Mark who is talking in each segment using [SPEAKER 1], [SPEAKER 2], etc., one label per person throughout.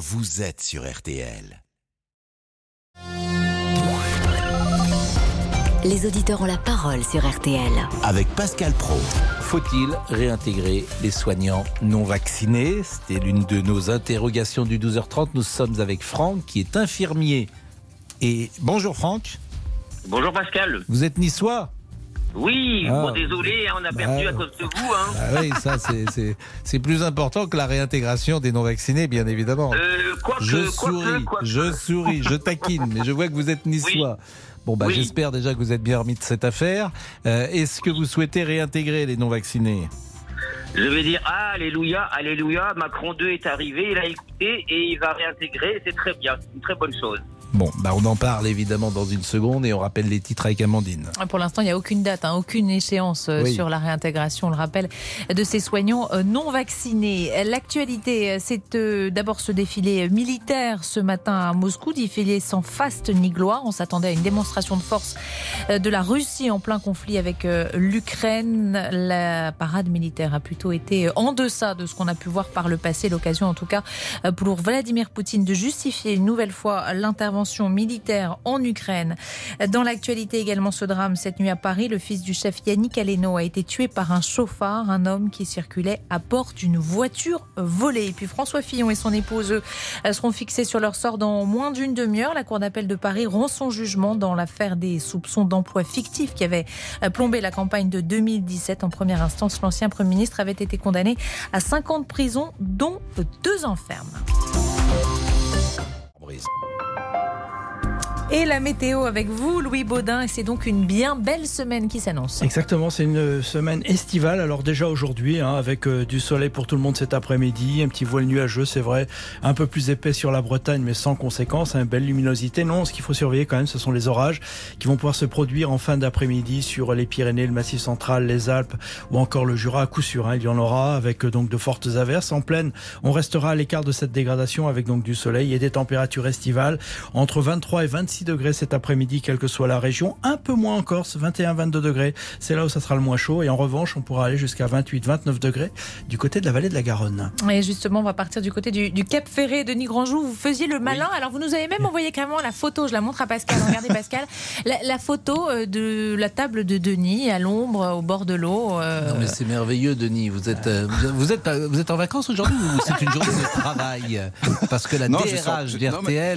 [SPEAKER 1] vous êtes sur RTL.
[SPEAKER 2] Les auditeurs ont la parole sur RTL.
[SPEAKER 1] Avec Pascal Pro.
[SPEAKER 3] Faut-il réintégrer les soignants non vaccinés? C'était l'une de nos interrogations du 12h30. Nous sommes avec Franck, qui est infirmier. Et bonjour Franck.
[SPEAKER 4] Bonjour Pascal.
[SPEAKER 3] Vous êtes niçois?
[SPEAKER 4] Oui,
[SPEAKER 3] Ah.
[SPEAKER 4] bon désolé, hein, on a perdu
[SPEAKER 3] Bah,
[SPEAKER 4] à cause de vous. Hein.
[SPEAKER 3] Ah oui, ça c'est- plus important que la réintégration des non vaccinés, bien évidemment.
[SPEAKER 4] Euh, quoique,
[SPEAKER 3] Je
[SPEAKER 4] quoique,
[SPEAKER 3] souris, je souris, je taquine, mais je vois que vous êtes niçois. Bon, bah,
[SPEAKER 4] Oui.
[SPEAKER 3] j'espère déjà que vous êtes bien remis de cette affaire. Euh, Est-ce que vous souhaitez réintégrer les non vaccinés
[SPEAKER 4] Je vais dire ah, Alléluia, Alléluia, Macron 2 est arrivé, il a écouté et il va réintégrer, c'est très bien, c'est une très bonne chose.
[SPEAKER 3] Bon, bah, on en parle évidemment dans une seconde et on rappelle les titres avec Amandine.
[SPEAKER 5] Pour l'instant, il n'y a aucune date, hein, aucune échéance euh,
[SPEAKER 3] Oui.
[SPEAKER 5] sur la réintégration, on le rappelle, de ces soignants euh, non vaccinés. L'actualité, euh, c'est euh, d'abord ce défilé militaire ce matin à Moscou, défilé sans faste ni gloire. On s'attendait à une démonstration de force de la Russie en plein conflit avec l'Ukraine. La parade militaire a plutôt été en deçà de ce qu'on a pu voir par le passé. L'occasion, en tout cas, pour Vladimir Poutine de justifier une nouvelle fois l'intervention militaire en Ukraine. Dans l'actualité également, ce drame cette nuit à Paris, le fils du chef Yannick Aleno a été tué par un chauffard, un homme qui circulait à bord d'une voiture volée. Et puis François Fillon et son épouse eux, seront fixés sur leur sort dans moins d'une demi-heure. La Cour d'appel de Paris rend son jugement dans l'affaire des soupçons d'emploi fictif qui avait plombé la campagne de 2017. En première instance, l'ancien Premier ministre avait été condamné à 5 ans de prison, dont deux ans ferme. Et la météo avec vous, Louis Baudin, et c'est donc une bien belle semaine qui s'annonce.
[SPEAKER 6] Exactement, c'est une semaine estivale. Alors déjà aujourd'hui, hein, avec euh, du soleil pour tout le monde cet après-midi, un petit voile nuageux, c'est vrai, un peu plus épais sur la Bretagne, mais sans conséquence, une belle luminosité. Non, ce qu'il faut surveiller quand même, ce sont les orages qui vont pouvoir se produire en fin d'après-midi sur les Pyrénées, le Massif central, les Alpes ou encore le Jura. À coup sûr, hein, il y en aura avec euh, donc de fortes averses. En pleine, on restera à l'écart de cette dégradation avec donc du soleil et des températures estivales entre 23 et 26 degrés cet après-midi, quelle que soit la région. Un peu moins en Corse, 21-22 degrés. C'est là où ça sera le moins chaud. Et en revanche, on pourra aller jusqu'à 28-29 degrés du côté de la vallée de la Garonne.
[SPEAKER 5] Et justement, on va partir du côté du, du Cap Ferré. Denis Grandjou, vous faisiez le malin. Alors, vous nous avez même envoyé carrément la photo. Je la montre à Pascal. Regardez, Pascal. La, la photo euh, de la table de Denis à l'ombre, au bord de l'eau. euh,
[SPEAKER 3] Non mais c'est merveilleux Denis, vous êtes, euh, vous êtes, vous êtes en vacances aujourd'hui ou c'est une journée de travail? Parce que la
[SPEAKER 7] Non,
[SPEAKER 3] DRH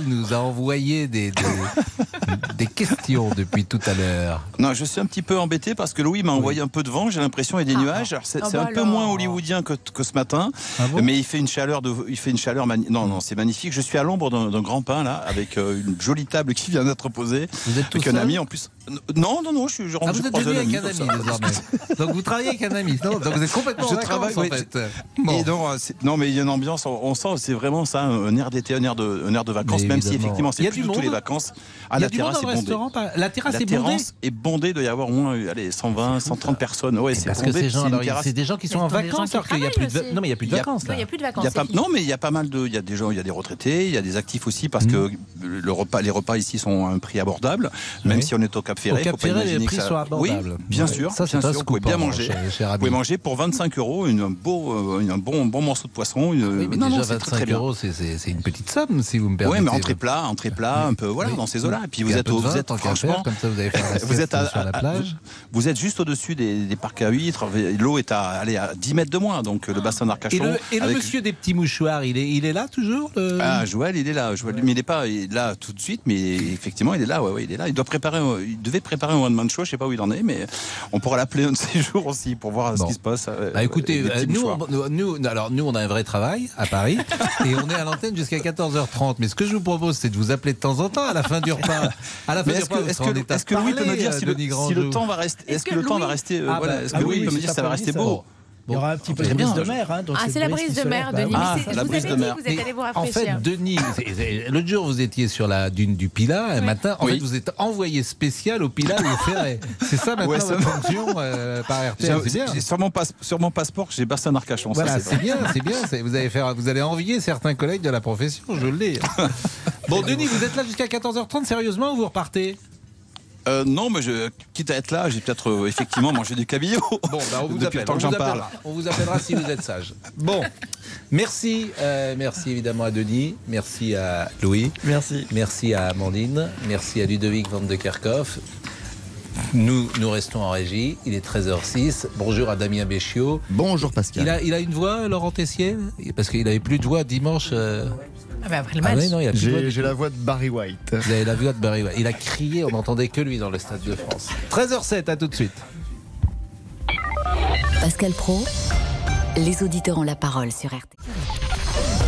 [SPEAKER 3] nous a envoyé des, des, des questions depuis tout à l'heure.
[SPEAKER 7] Non, je suis un petit peu embêté parce que Louis m'a envoyé un peu de vent, j'ai l'impression, et des
[SPEAKER 5] Ah.
[SPEAKER 7] nuages. Alors, c'est
[SPEAKER 5] Ah bah
[SPEAKER 7] un peu
[SPEAKER 5] alors.
[SPEAKER 7] moins hollywoodien que, que ce matin,
[SPEAKER 3] Ah bon?
[SPEAKER 7] mais il fait une chaleur de, il fait une chaleur mani- Non, non, c'est magnifique. Je suis à l'ombre d'un d'un grand pin là, avec euh, une jolie table qui vient d'être posée,
[SPEAKER 3] Vous êtes tout
[SPEAKER 7] avec un ami en plus. Non, non, non, je suis. Je
[SPEAKER 3] Ah,
[SPEAKER 7] rentre,
[SPEAKER 3] vous
[SPEAKER 7] je
[SPEAKER 3] êtes devenu avec un ami désormais. Donc vous travaillez avec un ami. Non, donc vous êtes complètement
[SPEAKER 7] Je
[SPEAKER 3] en vacances
[SPEAKER 7] travaille,
[SPEAKER 3] en fait. Bon.
[SPEAKER 7] Et non, euh, c'est- non, mais il y a une ambiance. On, on sent, c'est vraiment ça, un air d'été, un air de, un air de vacances,
[SPEAKER 3] Mais
[SPEAKER 7] même si effectivement c'est plus
[SPEAKER 3] du
[SPEAKER 7] du tout les vacances. Ah,
[SPEAKER 3] Il y
[SPEAKER 7] la
[SPEAKER 3] a du monde
[SPEAKER 7] terrasse
[SPEAKER 3] dans
[SPEAKER 7] est
[SPEAKER 3] le
[SPEAKER 7] bondée.
[SPEAKER 3] La terrasse
[SPEAKER 7] La
[SPEAKER 3] est bondée.
[SPEAKER 7] terrasse est bondée, il doit y avoir au moins allez, 120, 130 personnes. Ouais, c'est
[SPEAKER 3] Parce que ces gens,
[SPEAKER 7] c'est terrasse-
[SPEAKER 3] des gens qui sont en vacances, alors qu'il y a plus de, non mais il y a plus de vacances
[SPEAKER 5] il n'y a plus de
[SPEAKER 7] Il
[SPEAKER 5] vacances.
[SPEAKER 7] y non, mais il y a pas mal de, il y a des gens, il y a des retraités, il y a des actifs aussi parce que le repas, les repas ici sont à un prix abordable, même
[SPEAKER 3] Oui.
[SPEAKER 7] si on est au Cap
[SPEAKER 3] Au
[SPEAKER 7] Ferré.
[SPEAKER 3] Cap
[SPEAKER 7] faut pas
[SPEAKER 3] Ferré, les prix sont abordables.
[SPEAKER 7] Oui, bien sûr,
[SPEAKER 3] Ça, c'est
[SPEAKER 7] bien
[SPEAKER 3] un
[SPEAKER 7] sûr, vous pouvez bien
[SPEAKER 3] en
[SPEAKER 7] manger. Vous pouvez manger pour 25 euros une, un beau, euh, un bon, bon morceau de poisson. Une,
[SPEAKER 3] Oui, mais
[SPEAKER 7] non,
[SPEAKER 3] déjà
[SPEAKER 7] non, c'est très, très
[SPEAKER 3] 25
[SPEAKER 7] bien.
[SPEAKER 3] euros, c'est- une petite somme si vous me
[SPEAKER 7] Oui,
[SPEAKER 3] permettez.
[SPEAKER 7] mais entrée plat, entrée plat, un peu, voilà,
[SPEAKER 3] Oui.
[SPEAKER 7] Dans ces eaux-là. Et puis
[SPEAKER 3] Et
[SPEAKER 7] vous êtes, au- vous
[SPEAKER 3] vin,
[SPEAKER 7] êtes franchement,
[SPEAKER 3] comme ça vous allez faire la
[SPEAKER 7] vous êtes à-
[SPEAKER 3] sur la
[SPEAKER 7] à-
[SPEAKER 3] plage.
[SPEAKER 7] vous êtes juste au-dessus des, des parcs à huîtres. L'eau est à, allez, à 10 mètres de moins, donc euh, le bassin
[SPEAKER 3] Et
[SPEAKER 7] d'Arcachon.
[SPEAKER 3] le, et le
[SPEAKER 7] avec-
[SPEAKER 3] monsieur des petits mouchoirs, il est, il est là toujours le-
[SPEAKER 7] Ah, Joël, il est là. Joël, mais il n'est pas là tout de suite, mais effectivement, il est là. Ouais, ouais, il est là. Il doit préparer. Il devait préparer un one man show. Je sais pas où il en est, mais on pourra l'appeler un de ces jours aussi pour voir
[SPEAKER 3] Bon.
[SPEAKER 7] ce qui se passe. euh,
[SPEAKER 3] Bah écoutez, euh, on, nous, alors nous, on a un vrai travail à Paris et on est à l'antenne jusqu'à 14h30. Mais ce que je vous propose, c'est de vous appeler de temps en temps à la fin du repas. À la fin du
[SPEAKER 7] est-ce
[SPEAKER 3] repas,
[SPEAKER 7] est-ce que, est-ce que Louis peut me dire si le, temps va rester Est-ce que, le temps va rester voilà, Est-ce que Louis
[SPEAKER 6] oui,
[SPEAKER 7] peut me dire si ça va rester beau
[SPEAKER 6] Il y aura un petit peu de brise de mer. Hein,
[SPEAKER 5] Ah, c'est la brise de mer,
[SPEAKER 6] bah
[SPEAKER 5] Denis.
[SPEAKER 7] Ah,
[SPEAKER 5] c'est-
[SPEAKER 7] la brise de
[SPEAKER 5] dit
[SPEAKER 7] mer.
[SPEAKER 5] que vous êtes allé vous
[SPEAKER 3] En fait, Denis, l'autre jour vous étiez sur la dune du Pilat, un matin, en
[SPEAKER 7] Oui.
[SPEAKER 3] fait vous êtes envoyé spécial au Pilat et au Ferret. C'est ça maintenant
[SPEAKER 7] Ouais,
[SPEAKER 3] votre
[SPEAKER 7] ça-
[SPEAKER 3] fonction euh, par RTL, c'est
[SPEAKER 7] sur mon, passe- sur mon passeport, j'ai bassin d'Arcachon. ça,
[SPEAKER 3] Voilà,
[SPEAKER 7] c'est
[SPEAKER 3] bien, c'est bien. Vous allez faire, vous allez envier certains collègues de la profession, je l'ai. Bon, Denis, vous êtes là jusqu'à 14h30, sérieusement, ou vous repartez?
[SPEAKER 7] Euh, non, mais je, quitte à être là, j'ai peut-être euh, effectivement mangé du cabillaud.
[SPEAKER 3] Bon, bah, on vous
[SPEAKER 7] Depuis
[SPEAKER 3] appelle. On vous, appellera. on vous appellera si vous êtes sage. Bon, merci. euh, merci évidemment à Denis. Merci à Louis.
[SPEAKER 6] Merci.
[SPEAKER 3] Merci à Amandine. Merci à Ludovic Van de Kerkhoff. Nous, nous restons en régie. Il est 13h06. Bonjour à Damien Béchiot.
[SPEAKER 1] Bonjour Pascal.
[SPEAKER 3] Il a, il a une voix, Laurent Tessier? Parce qu'il n'avait plus de voix dimanche. euh.
[SPEAKER 5] Ah, après le
[SPEAKER 3] Ah oui.
[SPEAKER 8] J'ai la voix de Barry White.
[SPEAKER 3] Vous avez la voix de Barry White. Il a crié, on n'entendait que lui dans le Stade de France. 13h07, à tout de suite.
[SPEAKER 2] Pascal Pro, les auditeurs ont la parole sur RTL.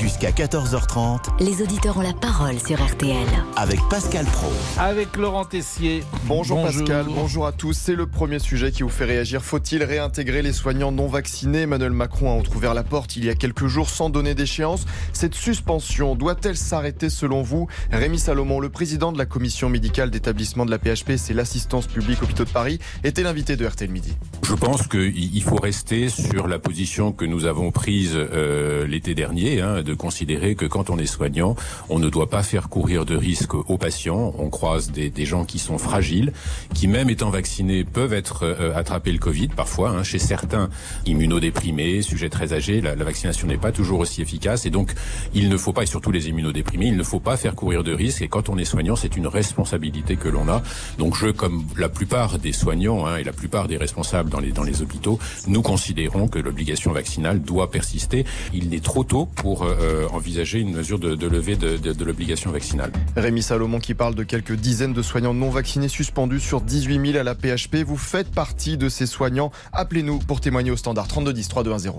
[SPEAKER 1] Jusqu'à 14h30
[SPEAKER 2] Les auditeurs ont la parole sur RTL.
[SPEAKER 1] avec Pascal Pro.
[SPEAKER 3] Avec Laurent Tessier.
[SPEAKER 8] Bonjour, Pascal, bonjour à tous. C'est le premier sujet qui vous fait réagir. Faut-il réintégrer les soignants non vaccinés? Emmanuel Macron a entrouvert la porte il y a quelques jours sans donner d'échéance. Cette suspension doit-elle s'arrêter selon vous? Rémi Salomon, le président de la commission médicale d'établissement de la PHP, c'est l'assistance publique hôpitaux de Paris, était l'invité de RTL Midi.
[SPEAKER 9] Je pense qu'il il faut rester sur la position que nous avons prise euh, l'été dernier, hein, de considérer que quand on est soignant, on ne doit pas faire courir de risques aux patients. On croise des, des gens qui sont fragiles, qui même étant vaccinés peuvent être euh, attrapés le Covid parfois. Hein, chez certains immunodéprimés, sujets très âgés, la, la vaccination n'est pas toujours aussi efficace et donc il ne faut pas, et surtout les immunodéprimés, il ne faut pas faire courir de risques. Et quand on est soignant, c'est une responsabilité que l'on a. Donc je, comme la plupart des soignants hein, et la plupart des responsables dans les dans les hôpitaux, nous considérons que l'obligation vaccinale doit persister. Il est trop tôt pour euh, envisager une mesure de, de levée de, de, de l'obligation vaccinale.
[SPEAKER 8] Rémi Salomon qui parle de quelques dizaines de soignants non vaccinés suspendus sur 18 000 à la PHP. Vous faites partie de ces soignants. Appelez-nous pour témoigner au standard 3210 3210.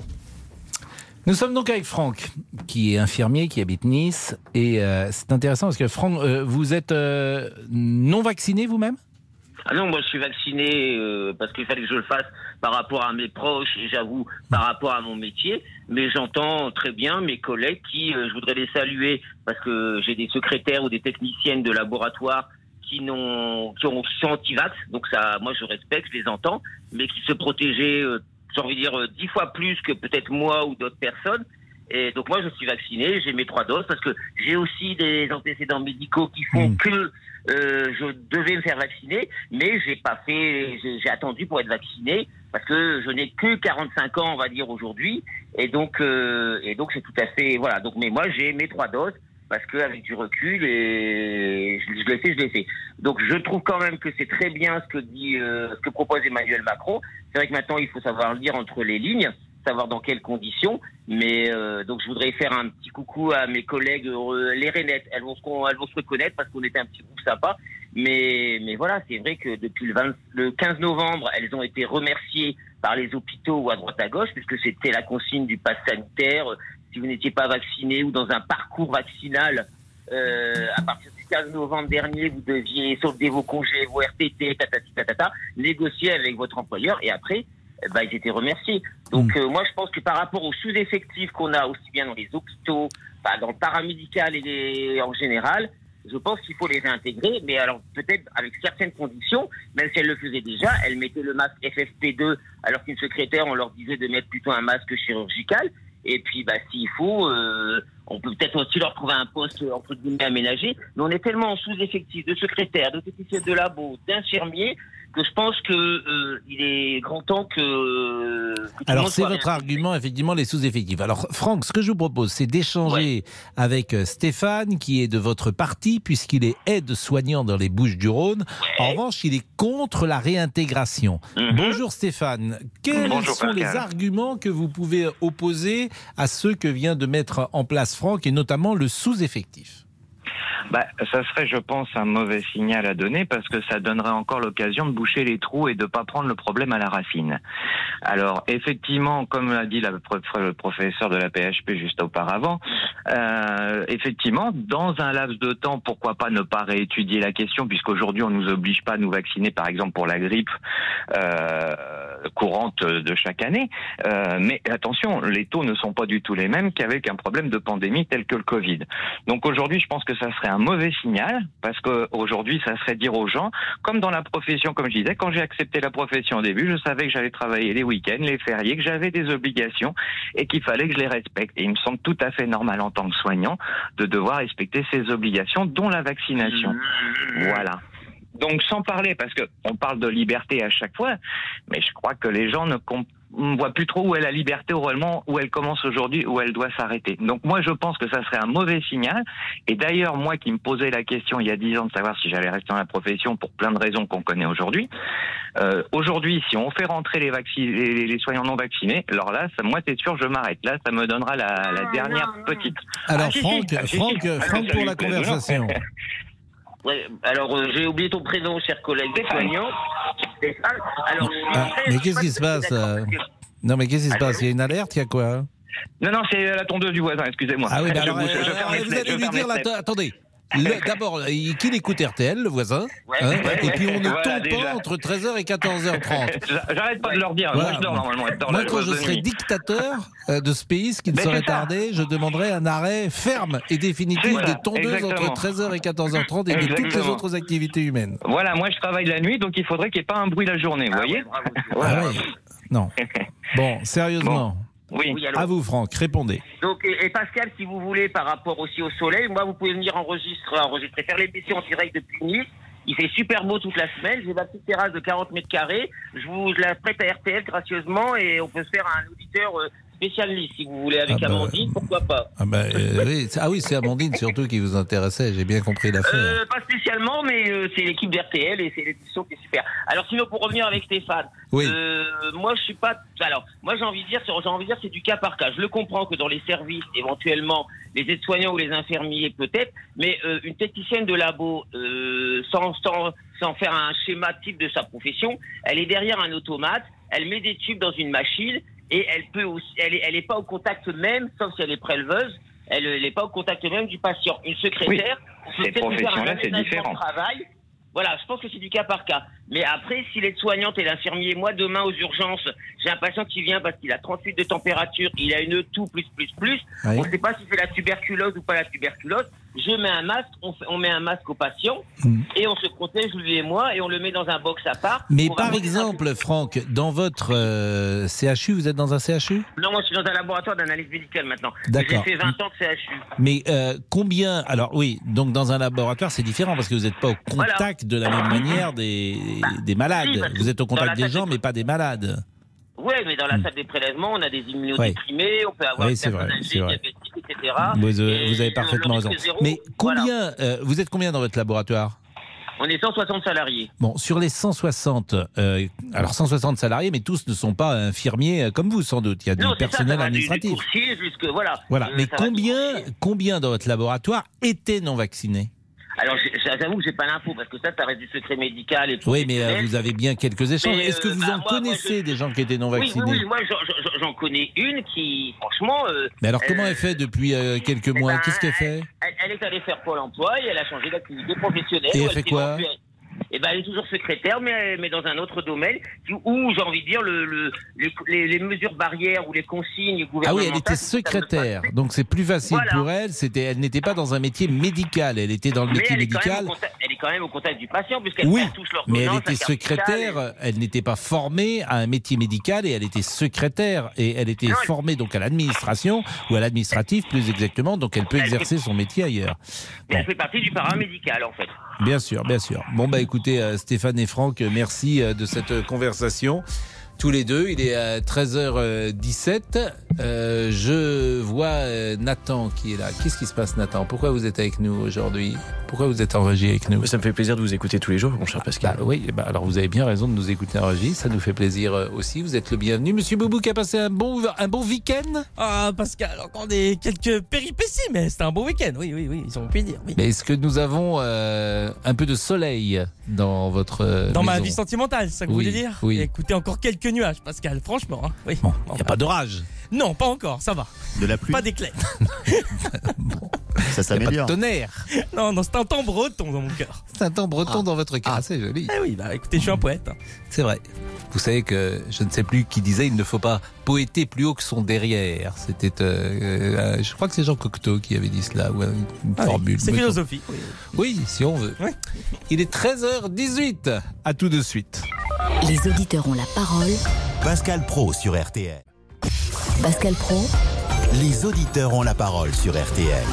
[SPEAKER 3] Nous sommes donc avec Franck, qui est infirmier, qui habite Nice. Et euh, c'est intéressant parce que Franck, euh, vous êtes euh, non vacciné vous-même?
[SPEAKER 4] Ah non, moi je suis vacciné euh, parce qu'il fallait que je le fasse par rapport à mes proches et j'avoue par rapport à mon métier. Mais j'entends très bien mes collègues qui, euh, je voudrais les saluer parce que j'ai des secrétaires ou des techniciennes de laboratoire qui n'ont qui ont qui sont anti-vax. Donc ça, moi je respecte, je les entends, mais qui se protégeaient, euh, j'ai envie de dire euh, dix fois plus que peut-être moi ou d'autres personnes. Et donc moi je suis vacciné, j'ai mes trois doses parce que j'ai aussi des antécédents médicaux qui font
[SPEAKER 3] Mm.
[SPEAKER 4] que je devais me faire vacciner, mais j'ai pas fait, j'ai attendu pour être vacciné parce que je n'ai que 45 ans, on va dire aujourd'hui, et donc euh, et donc c'est tout à fait voilà. Donc mais moi j'ai mes trois doses parce que avec du recul et je, je l'ai fait, je l'ai fait. Donc je trouve quand même que c'est très bien ce que dit, euh, ce que propose Emmanuel Macron. C'est vrai que maintenant il faut savoir lire entre les lignes, savoir dans quelles conditions. Mais euh, donc je voudrais faire un petit coucou à mes collègues euh, les Rainettes. Elles vont se reconnaître parce qu'on était un petit groupe sympa. Mais mais voilà, c'est vrai que depuis le, 20 le 15 novembre, elles ont été remerciées par les hôpitaux ou à droite à gauche puisque c'était la consigne du pass sanitaire. Si vous n'étiez pas vacciné ou dans un parcours vaccinal, euh, à partir du 15 novembre dernier, vous deviez solder vos congés, vos RTT, tatati tatata, négocier avec votre employeur et après, ben, ils étaient remerciés. Donc euh, moi, je pense que par rapport aux sous-effectifs qu'on a aussi bien dans les hôpitaux, enfin, dans le paramédical et les- en général, je pense qu'il faut les réintégrer, mais alors peut-être avec certaines conditions, même si elle le faisait déjà, elle mettait le masque FFP2 alors qu'une secrétaire, on leur disait de mettre plutôt un masque chirurgical. Et puis, bah, s'il faut, euh, on peut peut-être aussi leur trouver un poste entre guillemets aménagé. Mais on est tellement en sous-effectif de secrétaires, de techniciens de labo, d'infirmiers que je pense que euh, il est grand temps que.
[SPEAKER 3] Alors c'est votre argument, effectivement, les sous-effectifs. Alors Franck, ce que je vous propose, c'est d'échanger avec euh, Stéphane, qui est de votre parti, puisqu'il est aide-soignant dans les Bouches-du-Rhône. En revanche, il est contre la réintégration.
[SPEAKER 4] Mhm.
[SPEAKER 3] Bonjour Stéphane. Quels
[SPEAKER 10] Bonjour,
[SPEAKER 3] sont les arguments que vous pouvez opposer à ceux que vient de mettre en place Franck, et notamment le sous-effectif?
[SPEAKER 10] Bah, ça serait, je pense, un mauvais signal à donner parce que ça donnerait encore l'occasion de boucher les trous et de pas prendre le problème à la racine. Alors, effectivement, comme l'a dit le professeur de la PHP juste auparavant, euh, effectivement, dans un laps de temps, pourquoi pas ne pas réétudier la question puisqu'aujourd'hui on nous oblige pas à nous vacciner, par exemple pour la grippe euh, courante de chaque année. Euh, mais attention, les taux ne sont pas du tout les mêmes qu'avec un problème de pandémie tel que le Covid. Donc aujourd'hui, je pense que ça serait un mauvais signal parce qu'aujourd'hui, ça serait dire aux gens, comme dans la profession, comme je disais, quand j'ai accepté la profession au début, je savais que j'allais travailler les week-ends, les fériés, que j'avais des obligations et qu'il fallait que je les respecte. Et il me semble tout à fait normal en tant que soignant de devoir respecter ces obligations, dont la vaccination. Voilà. Donc sans parler, parce que on parle de liberté à chaque fois, mais je crois que les gens ne comp- ne voient plus trop où est la liberté réellement, où elle commence aujourd'hui, où elle doit s'arrêter. Donc moi je pense que ça serait un mauvais signal. Et d'ailleurs moi qui me posais la question il y a dix ans de savoir si j'allais rester dans la profession pour plein de raisons qu'on connaît aujourd'hui, euh, aujourd'hui si on fait rentrer les, les, les soignants non vaccinés, alors là ça, moi c'est sûr je m'arrête. Là ça me donnera la, la dernière petite.
[SPEAKER 3] Alors
[SPEAKER 10] Ah, si, si.
[SPEAKER 3] Franck,
[SPEAKER 10] Ah, si.
[SPEAKER 3] Franck,
[SPEAKER 10] Ah,
[SPEAKER 3] Franck pour la conversation.
[SPEAKER 4] Ouais, alors euh, j'ai oublié ton prénom, cher collègue soignant. Stéphane. Alors, je suis
[SPEAKER 3] Ah,
[SPEAKER 4] très-
[SPEAKER 3] mais qu'est-ce qui se passe euh Non, mais qu'est-ce qui se
[SPEAKER 4] Allô
[SPEAKER 3] passe? Il y a une alerte, il y a quoi
[SPEAKER 10] Non, non, c'est la tondeuse du voisin, excusez-moi.
[SPEAKER 3] Ah oui, mais
[SPEAKER 10] Je
[SPEAKER 3] alors,
[SPEAKER 10] bouge,
[SPEAKER 3] euh,
[SPEAKER 10] je ferme les
[SPEAKER 3] vous
[SPEAKER 10] fenêtres,
[SPEAKER 3] allez
[SPEAKER 10] je
[SPEAKER 3] lui
[SPEAKER 10] ferme
[SPEAKER 3] dire,
[SPEAKER 10] fenêtres.
[SPEAKER 3] attendez. D'abord, qu'il écoute RTL, le voisin,
[SPEAKER 10] Ouais,
[SPEAKER 3] hein,
[SPEAKER 10] ouais,
[SPEAKER 3] et puis on ne
[SPEAKER 10] voilà,
[SPEAKER 3] tombe
[SPEAKER 10] déjà.
[SPEAKER 3] pas entre 13h et 14h30.
[SPEAKER 10] J'arrête pas de leur dire,
[SPEAKER 3] Voilà.
[SPEAKER 10] moi je dors normalement. cette heure-là,
[SPEAKER 3] Moi, quand je serai dictateur euh, de ce pays, ce qui ne
[SPEAKER 10] Mais ça.
[SPEAKER 3] tarder, je demanderai un arrêt ferme et définitif des tondeuses
[SPEAKER 10] exactement.
[SPEAKER 3] entre 13h et 14h30 et de toutes les autres activités humaines.
[SPEAKER 10] Voilà, moi je travaille la nuit, donc il faudrait qu'il n'y ait pas un bruit la journée, vous voyez
[SPEAKER 3] Ah ouais. Non. Bon, sérieusement.
[SPEAKER 10] Oui.
[SPEAKER 3] À vous, Franck, répondez.
[SPEAKER 4] Donc, et, et Pascal, si vous voulez, par rapport aussi au soleil, moi, vous pouvez venir enregistrer, enregistrer faire l'émission en direct depuis Nice. Il fait super beau toute la semaine. J'ai ma petite terrasse de 40 mètres carrés. Je vous la prête à RTL gracieusement et on peut se faire un auditeur euh, spécial Nice, si vous voulez, avec
[SPEAKER 3] Ah bah.
[SPEAKER 4] Amandine, pourquoi pas.
[SPEAKER 3] Ah, bah, euh, oui, c'est- ah oui, c'est Amandine surtout qui vous intéressait, j'ai bien compris l'affaire.
[SPEAKER 4] Euh, pas spécialement, mais euh, c'est l'équipe d'RTL et c'est l'édition qui est super. Alors sinon, pour revenir avec Stéphane,
[SPEAKER 3] Oui.
[SPEAKER 4] euh, moi je suis pas. Alors, moi j'ai envie de dire, j'ai envie de dire, c'est du cas par cas. Je le comprends que dans les services, éventuellement, les aides-soignants ou les infirmiers peut-être, mais une technicienne de labo, sans, sans sans faire un schéma type de sa profession, elle est derrière un automate, elle met des tubes dans une machine et elle peut aussi, elle est, elle est pas au contact même, sauf si elle est préleveuse. Elle n'est pas au contact même du patient. Une secrétaire, peut
[SPEAKER 10] ces professions-là, c'est différent.
[SPEAKER 4] travail. Voilà, je pense que c'est du cas par cas. Mais après, si l'aide-soignante et l'infirmier, moi demain aux urgences, j'ai un patient qui vient parce qu'il a 38 de température, il a une toux plus plus plus.
[SPEAKER 3] Oui.
[SPEAKER 4] On ne sait pas si c'est la tuberculose ou pas la tuberculose. Je mets un masque, on, fait- on met un masque au patient
[SPEAKER 3] Mm.
[SPEAKER 4] et on se protège lui et moi et on le met dans un box à part.
[SPEAKER 3] Mais par exemple, Franck, dans votre euh, CHU, vous êtes dans un CHU
[SPEAKER 4] Non, moi je suis dans un laboratoire d'analyse médicale maintenant.
[SPEAKER 3] D'accord.
[SPEAKER 4] J'ai fait 20 ans de CHU.
[SPEAKER 3] Mais euh, combien Alors oui, donc dans un laboratoire, c'est différent parce que vous n'êtes pas au contact de la même manière des, des
[SPEAKER 4] si,
[SPEAKER 3] malades. Vous êtes au contact des gens, mais pas des malades.
[SPEAKER 4] Oui, mais dans la
[SPEAKER 3] Mm.
[SPEAKER 4] salle des prélèvements, on a des immunodéprimés, on peut avoir des personnes âgées, diabétiques, etc.
[SPEAKER 3] Vous, euh,
[SPEAKER 4] Et
[SPEAKER 3] vous avez parfaitement raison.
[SPEAKER 4] zéro,
[SPEAKER 3] Mais
[SPEAKER 4] voilà.
[SPEAKER 3] combien euh, Vous êtes combien dans votre laboratoire?
[SPEAKER 4] On est 160 salariés.
[SPEAKER 3] Bon, sur les 160, euh, alors 160 salariés, mais tous ne sont pas infirmiers euh, comme vous sans doute. Il y a du
[SPEAKER 4] Non,
[SPEAKER 3] personnel
[SPEAKER 4] ça va du- du
[SPEAKER 3] administratif.
[SPEAKER 4] jusque- voilà.
[SPEAKER 3] Voilà.
[SPEAKER 4] Euh,
[SPEAKER 3] mais combien, combien dans votre laboratoire étaient non vaccinés?
[SPEAKER 4] Alors, j'avoue que j'ai pas l'info parce que ça, ça reste du secret médical et
[SPEAKER 3] Oui, mais euh, vous avez bien quelques échanges.
[SPEAKER 4] Mais,
[SPEAKER 3] Est-ce que
[SPEAKER 4] euh,
[SPEAKER 3] vous
[SPEAKER 4] bah,
[SPEAKER 3] en
[SPEAKER 4] moi, moi,
[SPEAKER 3] connaissez
[SPEAKER 4] je-
[SPEAKER 3] des gens qui étaient non vaccinés
[SPEAKER 4] oui, oui, moi j'en- connais une qui, franchement. euh,
[SPEAKER 3] Mais alors, comment
[SPEAKER 4] euh,
[SPEAKER 3] elle fait depuis euh, quelques mois?
[SPEAKER 4] ben,
[SPEAKER 3] Qu'est-ce qu'elle fait?
[SPEAKER 4] elle, elle est allée faire Pôle emploi et elle a changé d'activité professionnelle.
[SPEAKER 3] Et elle fait quoi?
[SPEAKER 4] Eh ben, elle est toujours secrétaire, mais, mais dans un autre domaine, où j'ai envie de dire le, le- les, les- mesures barrières ou les consignes
[SPEAKER 3] Ah oui,
[SPEAKER 4] gouvernementales.
[SPEAKER 3] elle était secrétaire, donc c'est plus facile
[SPEAKER 4] Voilà.
[SPEAKER 3] pour elle. C'était, elle n'était pas dans un métier médical, elle était dans le
[SPEAKER 4] Mais
[SPEAKER 3] métier
[SPEAKER 4] elle
[SPEAKER 3] médical.
[SPEAKER 4] contact, elle est quand même au contact du patient, puisqu'elle
[SPEAKER 3] Oui,
[SPEAKER 4] touche leur
[SPEAKER 3] mais elle était secrétaire, elle n'était pas formée à un métier médical et elle était secrétaire et elle était
[SPEAKER 4] Non, elle-
[SPEAKER 3] formée donc à l'administration ou à l'administratif plus exactement, donc elle peut
[SPEAKER 4] Elle
[SPEAKER 3] exercer son métier ailleurs.
[SPEAKER 4] Mais elle fait partie du paramédical, en fait.
[SPEAKER 3] Bien sûr, bien sûr. Bon bah écoutez euh, Stéphane et Franck, merci euh, de cette euh, conversation. Tous les deux, il est à 13h17. Euh, je vois euh, Nathan qui est là. Qu'est-ce qui se passe Nathan? Pourquoi vous êtes avec nous aujourd'hui? Pourquoi vous êtes en régie avec nous?
[SPEAKER 11] Ça me fait plaisir de vous écouter tous les jours, mon cher Pascal.
[SPEAKER 3] Bah oui, bah alors vous avez bien raison de nous écouter en régie, ça nous fait plaisir euh, aussi. Vous êtes le bienvenu. Monsieur Boubou qui a passé un bon, un bon week-end?
[SPEAKER 11] Ah, Pascal, encore des quelques péripéties, mais c'était un beau week-end. Oui, oui, oui, ils ont pu dire. Oui.
[SPEAKER 3] Mais est-ce que nous avons euh, un peu de soleil dans votre
[SPEAKER 11] Dans ma vie sentimentale, c'est ça que
[SPEAKER 3] Oui,
[SPEAKER 11] vous voulez dire?
[SPEAKER 3] oui.
[SPEAKER 11] Écoutez, encore quelques nuages, Pascal, franchement. hein. Oui.
[SPEAKER 3] Bon, il n'y a pas d'orage.
[SPEAKER 11] Non, pas encore, ça va.
[SPEAKER 1] De la pluie,
[SPEAKER 11] Pas d'éclair.
[SPEAKER 1] ça
[SPEAKER 3] Il n'y a pas de
[SPEAKER 1] s'améliore.
[SPEAKER 3] tonnerre.
[SPEAKER 11] Non, non, c'est un temps breton dans mon cœur.
[SPEAKER 3] C'est un temps breton dans votre cas. c'est joli.
[SPEAKER 11] Ah oui, bah écoutez, je suis un poète. hein.
[SPEAKER 3] C'est vrai. Vous savez que je ne sais plus qui disait il ne faut pas poéter plus haut que son derrière. C'était, euh, euh, je crois que c'est Jean Cocteau qui avait dit cela ou une,
[SPEAKER 11] Ah oui,
[SPEAKER 3] formule.
[SPEAKER 11] C'est philosophique. Oui.
[SPEAKER 3] Oui, si on veut.
[SPEAKER 11] Oui.
[SPEAKER 3] Il est 13h18. À tout de suite.
[SPEAKER 2] Les auditeurs ont la parole.
[SPEAKER 1] Pascal Pro sur RTL.
[SPEAKER 2] Pascal Pro,
[SPEAKER 1] Les auditeurs ont la parole sur RTL.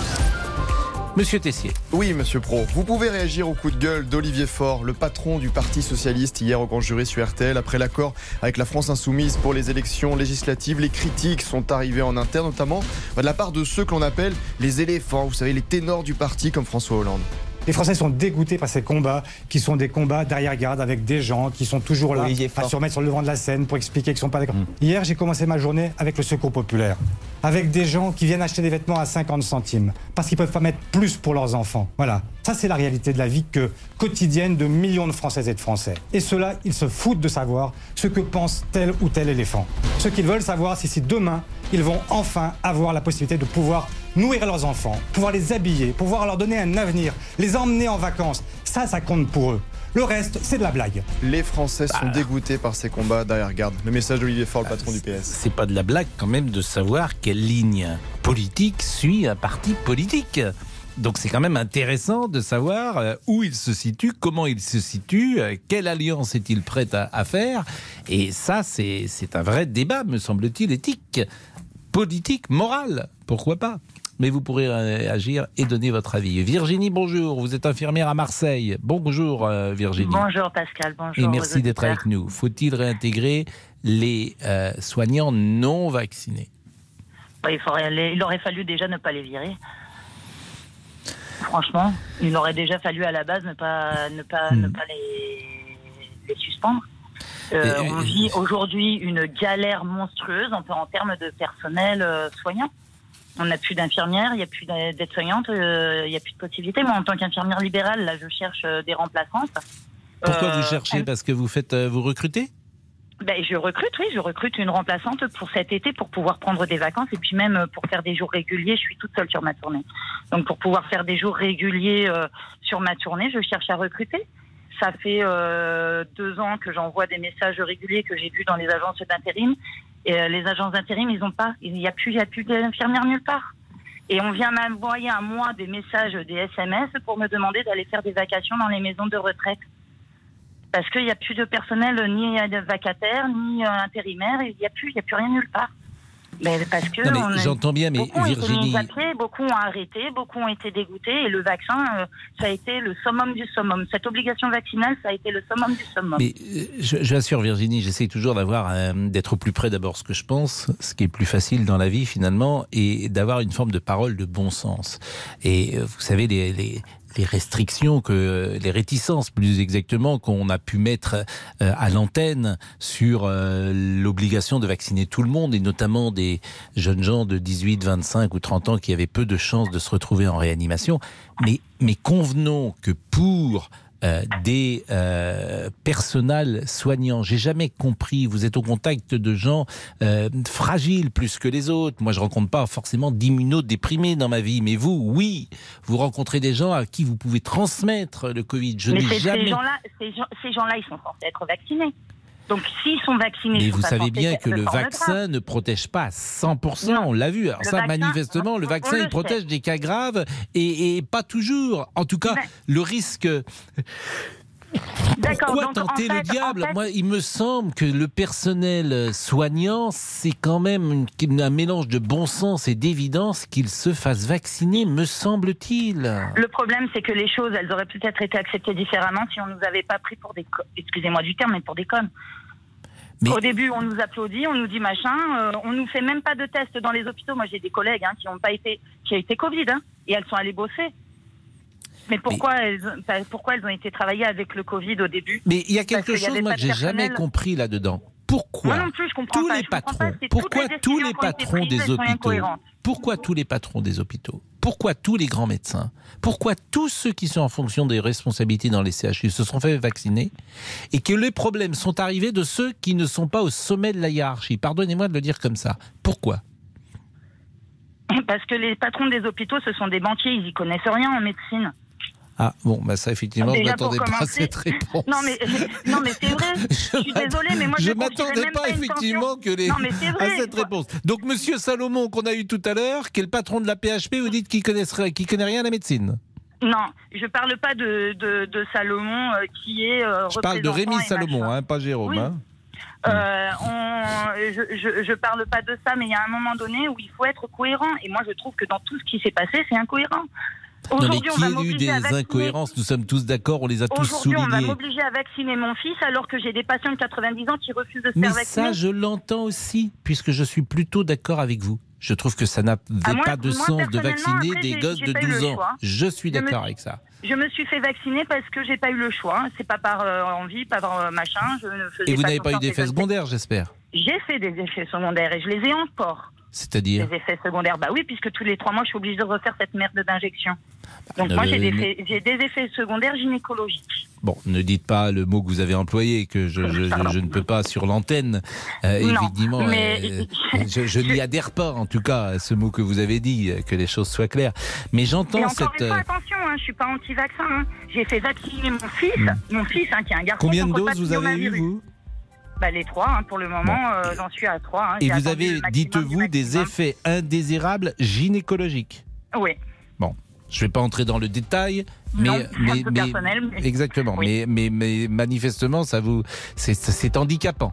[SPEAKER 3] Monsieur Tessier.
[SPEAKER 8] Oui, monsieur Pro. Vous pouvez réagir au coup de gueule d'Olivier Faure, le patron du Parti Socialiste, hier au grand jury sur RTL. Après l'accord avec la France Insoumise pour les élections législatives, les critiques sont arrivées en interne, notamment de la part de ceux que l'on appelle les éléphants, vous savez, les ténors du parti comme François Hollande.
[SPEAKER 12] Les Français sont dégoûtés par ces combats qui sont des combats derrière-garde avec des gens qui sont toujours là à se remettre sur le devant de la scène pour expliquer qu'ils ne sont pas d'accord. Hier, j'ai commencé ma journée avec le Secours populaire, avec des gens qui viennent acheter des vêtements à 50 centimes parce qu'ils peuvent pas mettre plus pour leurs enfants. Voilà, ça c'est la réalité de la vie que, quotidienne de millions de Françaises et de Français. Et ceux-là, ils se foutent de savoir ce que pense tel ou tel éléphant. Ce qu'ils veulent savoir, c'est si demain, ils vont enfin avoir la possibilité de pouvoir nourrir leurs enfants, pouvoir les habiller, pouvoir leur donner un avenir, les emmener en vacances. Ça, ça compte pour eux. Le reste, c'est de la blague.
[SPEAKER 8] Les Français sont dégoûtés par ces combats derrière-garde. Le message d'Olivier Faure, le patron du PS.
[SPEAKER 3] C'est pas de la blague quand même de savoir quelle ligne politique suit un parti politique. Donc c'est quand même intéressant de savoir euh, où il se situe, comment il se situe, euh, quelle alliance est-il prêt à, à faire. Et ça, c'est c'est un vrai débat, me semble-t-il, éthique, politique, moral. Pourquoi pas mais vous pourrez euh, agir et donner votre avis. Virginie, bonjour. Vous êtes infirmière à Marseille. Bonjour, euh, Virginie.
[SPEAKER 13] Bonjour Pascal, bonjour.
[SPEAKER 3] Et merci d'être avec nous. Faut-il réintégrer les euh, soignants non vaccinés?
[SPEAKER 13] Ouais, il, faudrait les- il aurait fallu déjà ne pas les virer. Franchement, il aurait déjà fallu à la base ne pas, ne pas,
[SPEAKER 3] Hmm.
[SPEAKER 13] ne pas les, les suspendre. Euh, on vit aujourd'hui une galère monstrueuse en, en termes de personnel soignant. On n'a plus d'infirmières, il n'y a plus d'aides-soignantes, euh, il n'y a plus de possibilités. Moi, en tant qu'infirmière libérale, là, je cherche euh, des remplaçantes.
[SPEAKER 3] Pourquoi
[SPEAKER 13] Euh,
[SPEAKER 3] vous cherchez Parce que vous faites, euh, vous recrutez?
[SPEAKER 13] Ben, je recrute, oui, je recrute une remplaçante pour cet été pour pouvoir prendre des vacances et puis même euh, pour faire des jours réguliers. Je suis toute seule sur ma tournée. Donc pour pouvoir faire des jours réguliers euh, sur ma tournée, je cherche à recruter. Ça fait euh, deux ans que j'envoie des messages réguliers que j'ai vus dans les agences d'intérim. Et euh, les agences d'intérim, ils n'ont pas. Il n'y a plus, d'infirmières nulle part. Et on vient m'envoyer à moi des messages, des SMS pour me demander d'aller faire des vacations dans les maisons de retraite. Parce qu'il n'y a plus de personnel, ni de vacataire, ni euh, intérimaire, il il n'y a plus rien nulle part. Mais parce que
[SPEAKER 3] Non, mais j'entends bien, mais
[SPEAKER 13] beaucoup ont été
[SPEAKER 3] Virginie-
[SPEAKER 13] mis à pied, beaucoup ont arrêté, beaucoup ont été dégoûtés, et le vaccin, euh, ça a été le summum du summum. Cette obligation vaccinale, ça a été le summum du summum.
[SPEAKER 3] Mais euh, l'assure Virginie, j'essaie toujours d'avoir euh, d'être au plus près d'abord ce que je pense, ce qui est plus facile dans la vie finalement, et d'avoir une forme de parole de bon sens. Et euh, vous savez les, les les restrictions que les réticences plus exactement qu'on a pu mettre euh, à l'antenne sur euh, l'obligation de vacciner tout le monde et notamment des jeunes gens de 18, 25 ou 30 ans qui avaient peu de chances de se retrouver en réanimation. Mais, mais convenons que pour euh, des euh, personnels soignants. J'ai jamais compris. Vous êtes au contact de gens euh, fragiles plus que les autres. Moi, je rencontre pas forcément d'immunodéprimés dans ma vie, mais vous, oui, vous rencontrez des gens à qui vous pouvez transmettre le Covid. Je
[SPEAKER 13] Mais
[SPEAKER 3] n'ai jamais.
[SPEAKER 13] ces gens-là, ces gens- ces gens-là, ils sont censés être vaccinés. Donc s'ils sont vaccinés,
[SPEAKER 3] Mais vous savez bien que le vaccin ne protège pas à 100%,
[SPEAKER 13] Non.
[SPEAKER 3] on l'a vu. Alors
[SPEAKER 13] Le
[SPEAKER 3] ça,
[SPEAKER 13] vaccin,
[SPEAKER 3] manifestement, le vaccin,
[SPEAKER 13] le
[SPEAKER 3] il protège
[SPEAKER 13] sait.
[SPEAKER 3] des cas graves et, et pas toujours. En tout cas, le risque... Pourquoi
[SPEAKER 13] donc, en
[SPEAKER 3] tenter
[SPEAKER 13] fait-
[SPEAKER 3] le diable
[SPEAKER 13] en fait-
[SPEAKER 3] Moi, il me semble que le personnel soignant, c'est quand même une- un mélange de bon sens et d'évidence qu'il se fasse vacciner, me semble-t-il.
[SPEAKER 13] Le problème, c'est que les choses, elles auraient peut-être été acceptées différemment si on nous avait pas pris pour des, excusez-moi du terme, mais pour des connes. Au début, on nous applaudit, on nous dit machin, euh, on nous fait même pas de tests dans les hôpitaux. Moi, j'ai des collègues hein, qui ont pas été, qui a été Covid, hein, et elles sont allées bosser. Mais pourquoi, Elles, pourquoi elles ont été travailler avec le Covid au début
[SPEAKER 3] Mais il y a quelque chose, moi,
[SPEAKER 13] pas
[SPEAKER 3] que j'ai jamais compris là-dedans. Pourquoi
[SPEAKER 13] Moi non plus, je comprends
[SPEAKER 3] tous
[SPEAKER 13] pas,
[SPEAKER 3] les
[SPEAKER 13] je
[SPEAKER 3] patrons,
[SPEAKER 13] pas,
[SPEAKER 3] pourquoi
[SPEAKER 13] les
[SPEAKER 3] tous les patrons des hôpitaux, pourquoi tous les patrons des hôpitaux, pourquoi tous les grands médecins, pourquoi tous ceux qui sont en fonction des responsabilités dans les CHU se sont fait vacciner et que les problèmes sont arrivés de ceux qui ne sont pas au sommet de la hiérarchie. Pardonnez-moi de le dire comme ça. Pourquoi
[SPEAKER 13] Parce que les patrons des hôpitaux, ce sont des banquiers, ils y connaissent rien en médecine.
[SPEAKER 3] Ah bon, bah ça effectivement, je
[SPEAKER 13] Déjà,
[SPEAKER 3] m'attendais
[SPEAKER 13] pour
[SPEAKER 3] pas à cette réponse.
[SPEAKER 13] Non mais, non mais c'est vrai, je suis désolée, mais moi
[SPEAKER 3] je
[SPEAKER 13] je
[SPEAKER 3] m'attendais pas, effectivement que les...
[SPEAKER 13] Non mais c'est
[SPEAKER 3] à cette réponse. Donc Monsieur Salomon qu'on a eu tout à l'heure, qui est le patron de la PHP, vous dites qu'il qu'il connaît rien à la médecine.
[SPEAKER 13] Non, je parle pas de, de, de Salomon euh, qui est. euh,
[SPEAKER 3] Je parle de Rémi Salomon, hein, pas Jérôme.
[SPEAKER 13] Oui.
[SPEAKER 3] hein.
[SPEAKER 13] Euh, on- je, je, je parle pas de ça, mais il y a un moment donné où il faut être cohérent. Et moi, je trouve que dans tout ce qui s'est passé, c'est incohérent.
[SPEAKER 3] Non, mais qui a eu des incohérences Nous sommes tous d'accord, on les a tous
[SPEAKER 13] Aujourd'hui, on
[SPEAKER 3] soulignés.
[SPEAKER 13] m'obliger à vacciner mon fils alors que j'ai des patients de 90 ans qui refusent de se
[SPEAKER 3] Mais
[SPEAKER 13] faire vacciner.
[SPEAKER 3] ça, je l'entends aussi, puisque je suis plutôt d'accord avec vous. Je trouve que ça n'avait
[SPEAKER 13] Ah,
[SPEAKER 3] pas de
[SPEAKER 13] moi,
[SPEAKER 3] sens de vacciner
[SPEAKER 13] après,
[SPEAKER 3] des gosses de
[SPEAKER 13] pas eu
[SPEAKER 3] 12
[SPEAKER 13] le
[SPEAKER 3] ans.
[SPEAKER 13] choix.
[SPEAKER 3] Je suis d'accord avec ça.
[SPEAKER 13] Je me suis fait vacciner parce que j'ai pas eu le choix. C'est pas par euh, envie, pas par euh, machin. Je ne faisais
[SPEAKER 3] Et vous n'avez pas eu
[SPEAKER 13] confiance
[SPEAKER 3] d'effets secondaires, j'espère
[SPEAKER 13] J'ai fait des effets secondaires et je les ai encore.
[SPEAKER 3] C'est-à-dire
[SPEAKER 13] Des effets secondaires, bah oui, puisque tous les trois mois, je suis obligée de refaire cette merde d'injection. Donc
[SPEAKER 3] ne-
[SPEAKER 13] moi, j'ai des,
[SPEAKER 3] ne-
[SPEAKER 13] effets- j'ai des effets secondaires gynécologiques.
[SPEAKER 3] Bon, ne dites pas le mot que vous avez employé, que je, je- je- je ne peux pas sur l'antenne. Euh, évidemment,
[SPEAKER 13] mais-
[SPEAKER 3] euh, je, n'y adhère pas, en tout cas, à ce mot que vous avez dit, euh, que les choses soient claires. Mais j'entends cette.
[SPEAKER 13] une fois,
[SPEAKER 3] euh,
[SPEAKER 13] attention, hein, je suis pas anti-vaccin. hein. J'ai fait vacciner mon fils, mon fils hein, qui est un garçon.
[SPEAKER 3] Combien de doses vous avez eu, vous?
[SPEAKER 13] Bah, Les trois, hein, pour le moment, euh, j'en suis à trois. hein.
[SPEAKER 3] Et vous avez, dites-vous, des effets indésirables gynécologiques
[SPEAKER 13] Oui.
[SPEAKER 3] Bon, je ne vais pas entrer dans le détail, mais,
[SPEAKER 13] Non, c'est un
[SPEAKER 3] mais,
[SPEAKER 13] peu
[SPEAKER 3] mais-
[SPEAKER 13] personnel, mais-
[SPEAKER 3] exactement.
[SPEAKER 13] Oui.
[SPEAKER 3] Mais, mais, manifestement, ça vous, c'est, handicapant.